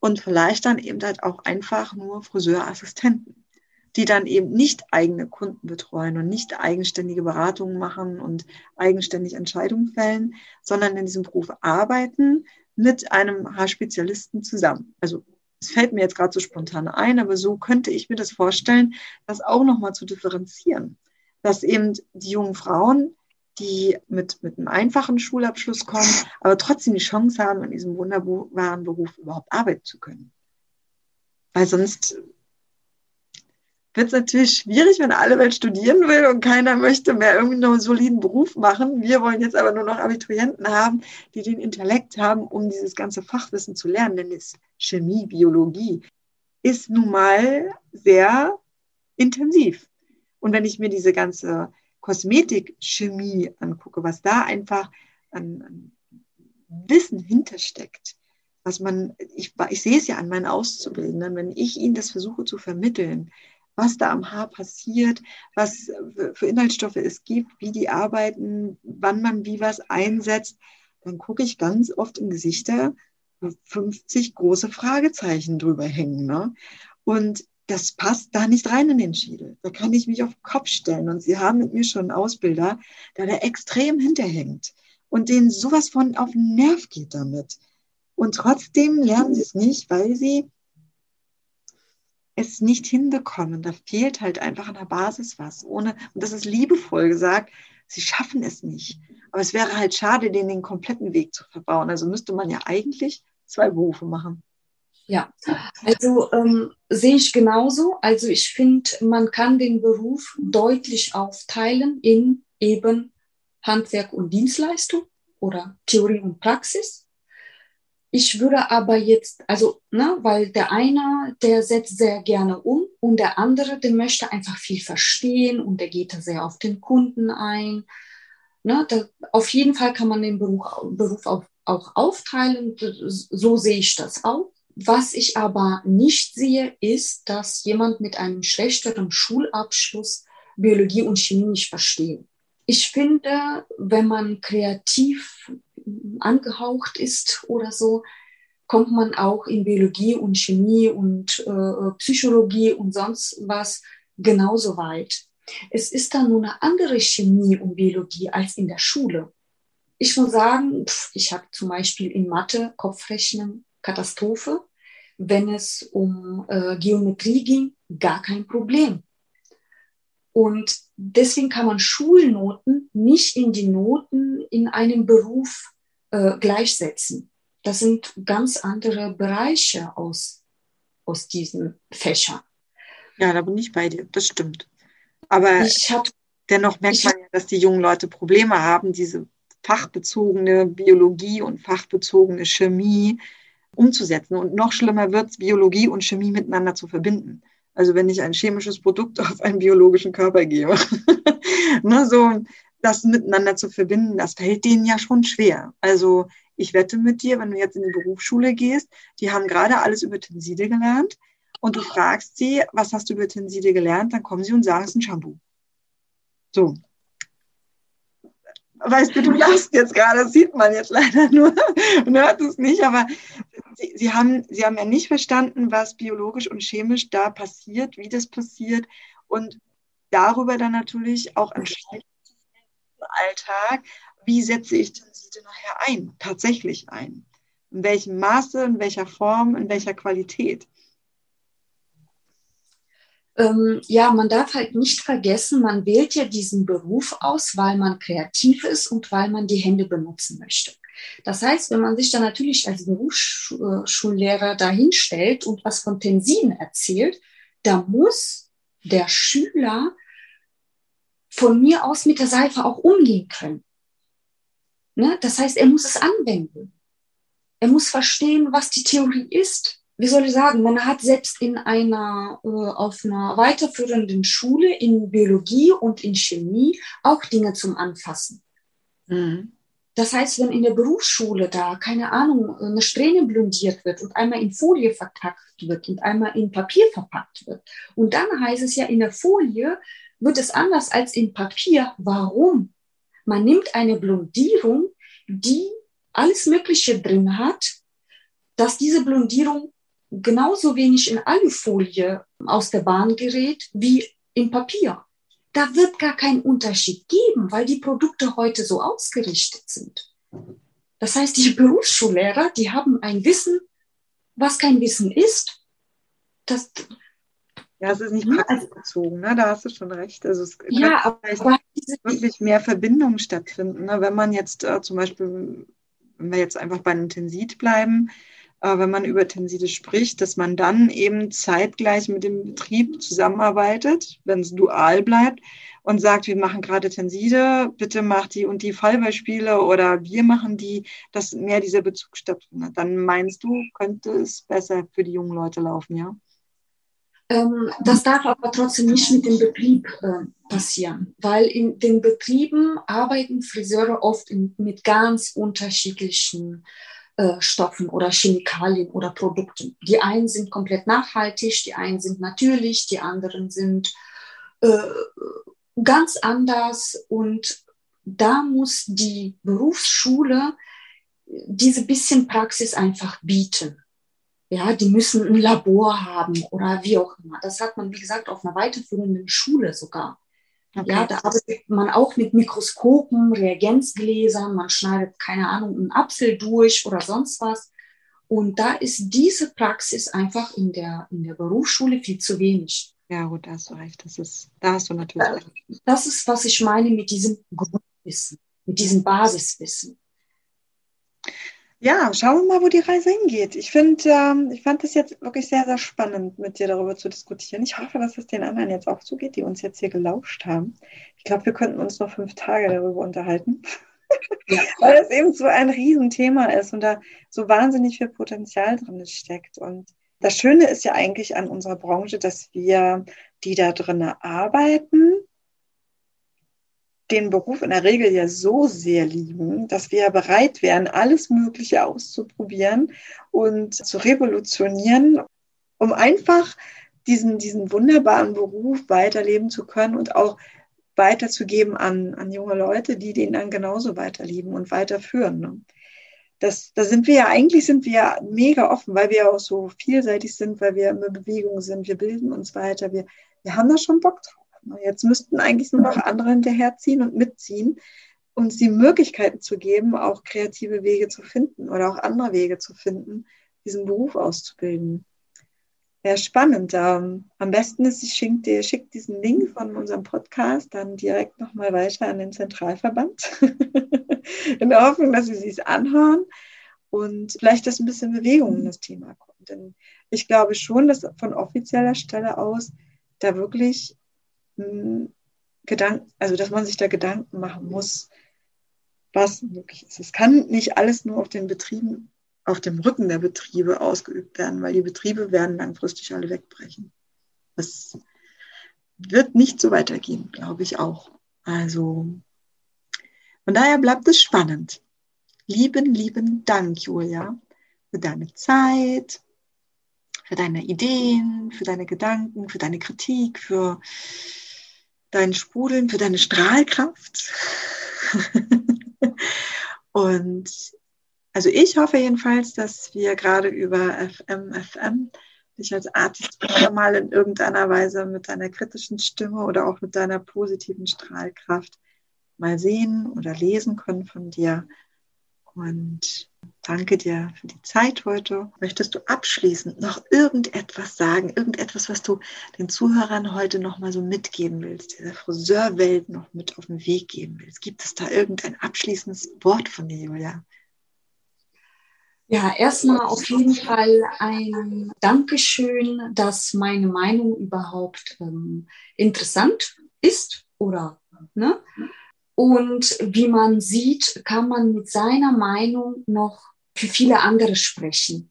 S2: Und vielleicht dann eben halt auch einfach nur Friseurassistenten die dann eben nicht eigene Kunden betreuen und nicht eigenständige Beratungen machen und eigenständig Entscheidungen fällen, sondern in diesem Beruf arbeiten mit einem Haarspezialisten zusammen. Also es fällt mir jetzt gerade so spontan ein, aber so könnte ich mir das vorstellen, das auch nochmal zu differenzieren. Dass eben die jungen Frauen, die mit, mit einem einfachen Schulabschluss kommen, aber trotzdem die Chance haben, in diesem wunderbaren Beruf überhaupt arbeiten zu können. Weil sonst wird es natürlich schwierig, wenn alle Welt studieren will und keiner möchte mehr irgendwie noch einen soliden Beruf machen. Wir wollen jetzt aber nur noch Abiturienten haben, die den Intellekt haben, um dieses ganze Fachwissen zu lernen. Denn es Chemie, Biologie ist nun mal sehr intensiv. Und wenn ich mir diese ganze Kosmetik-Chemie angucke, was da einfach an, an Wissen hintersteckt, was man, ich, ich sehe es ja an meinen Auszubildenden, wenn ich ihnen das versuche zu vermitteln, was da am Haar passiert, was für Inhaltsstoffe es gibt, wie die arbeiten, wann man wie was einsetzt, dann gucke ich ganz oft in Gesichter, wo 50 große Fragezeichen drüber hängen. Ne? Und das passt da nicht rein in den Schädel. Da kann ich mich auf den Kopf stellen. Und Sie haben mit mir schon einen Ausbilder, der da extrem hinterhängt und denen sowas von auf den Nerv geht damit. Und trotzdem lernen sie es nicht, weil sie es nicht hinbekommen. Da fehlt halt einfach an der Basis was. Ohne, und das ist liebevoll gesagt, sie schaffen es nicht. Aber es wäre halt schade, denen den kompletten Weg zu verbauen. Also müsste man ja eigentlich zwei Berufe machen.
S3: Ja, also ähm, sehe ich genauso. Also ich finde, man kann den Beruf deutlich aufteilen in eben Handwerk und Dienstleistung oder Theorie und Praxis. Ich würde aber jetzt, also, ne, weil der eine, der setzt sehr gerne um und der andere, der möchte einfach viel verstehen und der geht da sehr auf den Kunden ein. Ne, da, auf jeden Fall kann man den Beruf, Beruf auch, auch aufteilen. So sehe ich das auch. Was ich aber nicht sehe, ist, dass jemand mit einem schlechteren Schulabschluss Biologie und Chemie nicht versteht. Ich finde, wenn man kreativ angehaucht ist oder so, kommt man auch in Biologie und Chemie und äh, Psychologie und sonst was genauso weit. Es ist dann nur eine andere Chemie und Biologie als in der Schule. Ich muss sagen, pff, ich habe zum Beispiel in Mathe Kopfrechnen Katastrophe. Wenn es um äh, Geometrie ging, gar kein Problem. Und deswegen kann man Schulnoten nicht in die Noten in einem Beruf äh, gleichsetzen. Das sind ganz andere Bereiche aus, aus diesen Fächern.
S2: Ja, da bin ich bei dir, das stimmt. Aber ich hab, dennoch merkt man ja, dass die jungen Leute Probleme haben, diese fachbezogene Biologie und fachbezogene Chemie umzusetzen. Und noch schlimmer wird es, Biologie und Chemie miteinander zu verbinden. Also wenn ich ein chemisches Produkt auf einen biologischen Körper gebe. ne, so das miteinander zu verbinden, das fällt denen ja schon schwer. Also ich wette mit dir, wenn du jetzt in die Berufsschule gehst, die haben gerade alles über Tenside gelernt und du fragst sie, was hast du über Tenside gelernt, dann kommen sie und sagen, es ist ein Shampoo. So. Weißt du, du lachst jetzt gerade, das sieht man jetzt leider nur. Und hört es nicht, aber sie, sie, haben, sie haben ja nicht verstanden, was biologisch und chemisch da passiert, wie das passiert und darüber dann natürlich auch entscheiden im Alltag, wie setze ich Tenside nachher ein, tatsächlich ein. In welchem Maße, in welcher Form, in welcher Qualität
S3: ähm, ja, man darf halt nicht vergessen, man wählt ja diesen Beruf aus, weil man kreativ ist und weil man die Hände benutzen möchte. Das heißt, wenn man sich dann natürlich als Berufsschullehrer dahinstellt und was von Tensiden erzählt, da muss der Schüler von mir aus mit der Seife auch umgehen können. Ne? Das heißt, er muss es anwenden. Er muss verstehen, was die Theorie ist wie soll ich sagen, man hat selbst in einer, äh, auf einer weiterführenden Schule in Biologie und in Chemie auch Dinge zum Anfassen. Mhm. Das heißt, wenn in der Berufsschule da, keine Ahnung, eine Strähne blondiert wird und einmal in Folie verpackt wird und einmal in Papier verpackt wird. Und dann heißt es ja, in der Folie wird es anders als in Papier. Warum? Man nimmt eine Blondierung, die alles Mögliche drin hat, dass diese Blondierung genauso wenig in Alufolie aus der Bahn gerät wie in Papier. Da wird gar keinen Unterschied geben, weil die Produkte heute so ausgerichtet sind. Das heißt, die Berufsschullehrer, die haben ein Wissen, was kein Wissen ist. Das,
S2: ja, es ist nicht praxisbezogen, ne? da hast du schon recht. Also es
S3: ja, aber
S2: wirklich mehr Verbindungen stattfinden. Ne? Wenn man jetzt äh, zum Beispiel, wenn wir jetzt einfach bei einem Tensit bleiben, wenn man über Tenside spricht, dass man dann eben zeitgleich mit dem Betrieb zusammenarbeitet, wenn es dual bleibt und sagt, wir machen gerade Tenside, bitte mach die und die Fallbeispiele oder wir machen die, dass mehr dieser Bezug stattfindet. Dann meinst du, könnte es besser für die jungen Leute laufen, ja?
S3: Ähm, das darf aber trotzdem nicht mit dem Betrieb äh, passieren, weil in den Betrieben arbeiten Friseure oft mit ganz unterschiedlichen äh, Stoffen oder Chemikalien oder Produkten. Die einen sind komplett nachhaltig, die einen sind natürlich, die anderen sind äh, ganz anders und da muss die Berufsschule diese bisschen Praxis einfach bieten. Ja, die müssen ein Labor haben oder wie auch immer. Das hat man, wie gesagt, auf einer weiterführenden Schule sogar. Okay. Ja, da arbeitet man auch mit Mikroskopen, Reagenzgläsern, man schneidet, keine Ahnung, einen Apfel durch oder sonst was. Und da ist diese Praxis einfach in der, in der Berufsschule viel zu wenig.
S2: Ja, gut, da hast du recht. Das ist, da hast du natürlich recht.
S3: Das ist, was ich meine mit diesem Grundwissen, mit diesem Basiswissen
S2: ja, schauen wir mal, wo die Reise hingeht. Ich finde, ähm, ich fand es jetzt wirklich sehr, sehr spannend, mit dir darüber zu diskutieren. Ich hoffe, dass es den anderen jetzt auch so geht, die uns jetzt hier gelauscht haben. Ich glaube, wir könnten uns noch fünf Tage darüber unterhalten. Ja. Weil es eben so ein Riesenthema ist und da so wahnsinnig viel Potenzial drin steckt. Und das Schöne ist ja eigentlich an unserer Branche, dass wir, die da drin arbeiten, den Beruf in der Regel ja so sehr lieben, dass wir bereit wären, alles Mögliche auszuprobieren und zu revolutionieren, um einfach diesen, diesen wunderbaren Beruf weiterleben zu können und auch weiterzugeben an, an junge Leute, die den dann genauso weiterleben und weiterführen. Ne? Das, da sind wir ja, eigentlich sind wir mega offen, weil wir auch so vielseitig sind, weil wir immer Bewegung sind, wir bilden uns weiter, wir, wir haben da schon Bock drauf. Jetzt müssten eigentlich nur noch andere hinterherziehen und mitziehen, uns die Möglichkeiten zu geben, auch kreative Wege zu finden oder auch andere Wege zu finden, diesen Beruf auszubilden. Ja, spannend. Ähm, am besten ist, ich schicke schick diesen Link von unserem Podcast dann direkt nochmal weiter an den Zentralverband. in der Hoffnung, dass sie sich anhören und vielleicht, dass ein bisschen Bewegung in das Thema kommt. Denn ich glaube schon, dass von offizieller Stelle aus da wirklich Gedanken, also dass man sich da Gedanken machen muss, was möglich ist. Es kann nicht alles nur auf den Betrieben, auf dem Rücken der Betriebe ausgeübt werden, weil die Betriebe werden langfristig alle wegbrechen. Das wird nicht so weitergehen, glaube ich auch. Also von daher bleibt es spannend. Lieben, lieben Dank, Julia, für deine Zeit, für deine Ideen, für deine Gedanken, für deine Kritik, für dein Sprudeln, für deine Strahlkraft. Und also ich hoffe jedenfalls, dass wir gerade über FM, FM dich als Artist mal in irgendeiner Weise mit deiner kritischen Stimme oder auch mit deiner positiven Strahlkraft mal sehen oder lesen können von dir. Und danke dir für die Zeit heute. Möchtest du abschließend noch irgendetwas sagen? Irgendetwas, was du den Zuhörern heute noch mal so mitgeben willst, dieser Friseurwelt noch mit auf den Weg geben willst? Gibt es da irgendein abschließendes Wort von dir, Julia?
S3: Ja, erstmal auf jeden Fall ein Dankeschön, dass meine Meinung überhaupt ähm, interessant ist oder ne? Und wie man sieht, kann man mit seiner Meinung noch für viele andere sprechen.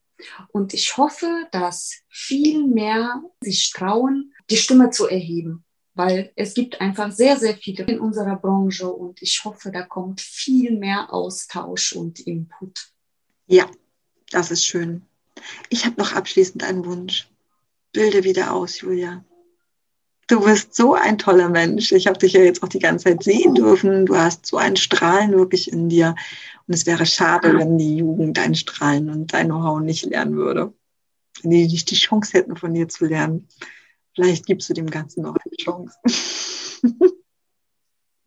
S3: Und ich hoffe, dass viel mehr sich trauen, die Stimme zu erheben, weil es gibt einfach sehr, sehr viele in unserer Branche und ich hoffe, da kommt viel mehr Austausch und Input.
S2: Ja, das ist schön. Ich habe noch abschließend einen Wunsch. Bilde wieder aus, Julia. Du bist so ein toller Mensch. Ich habe dich ja jetzt auch die ganze Zeit sehen dürfen. Du hast so ein Strahlen wirklich in dir. Und es wäre schade, wenn die Jugend dein Strahlen und dein Know-how nicht lernen würde. Wenn die nicht die Chance hätten, von dir zu lernen. Vielleicht gibst du dem Ganzen noch eine Chance.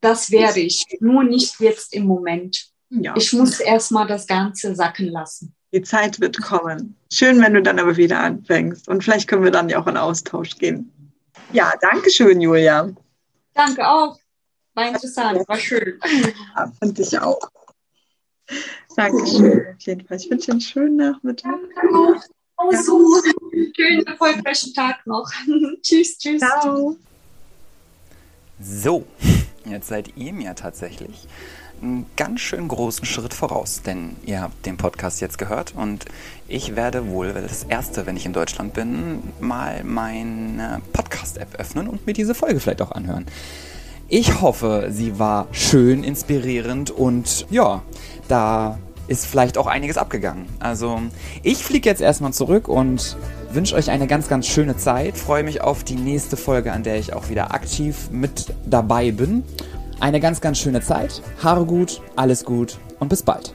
S3: Das werde ich, nur nicht jetzt im Moment. Ja. Ich muss erstmal das Ganze sacken lassen.
S2: Die Zeit wird kommen. Schön, wenn du dann aber wieder anfängst. Und vielleicht können wir dann ja auch in Austausch gehen. Ja, danke schön, Julia.
S3: Danke auch. War interessant, war schön.
S2: Ja, fand ich auch. Dankeschön. Auf jeden Fall. Ich wünsche dir einen schönen Nachmittag. Danke auch.
S3: Oh, so. Schönen, erfolgreichen Tag noch. tschüss, tschüss. Ciao.
S1: So, jetzt seid ihr mir tatsächlich einen ganz schön großen Schritt voraus, denn ihr habt den Podcast jetzt gehört und ich werde wohl das erste, wenn ich in Deutschland bin, mal meine Podcast-App öffnen und mir diese Folge vielleicht auch anhören. Ich hoffe, sie war schön inspirierend und ja, da ist vielleicht auch einiges abgegangen. Also ich fliege jetzt erstmal zurück und wünsche euch eine ganz, ganz schöne Zeit. Freue mich auf die nächste Folge, an der ich auch wieder aktiv mit dabei bin eine ganz, ganz schöne Zeit. Haare gut, alles gut und bis bald.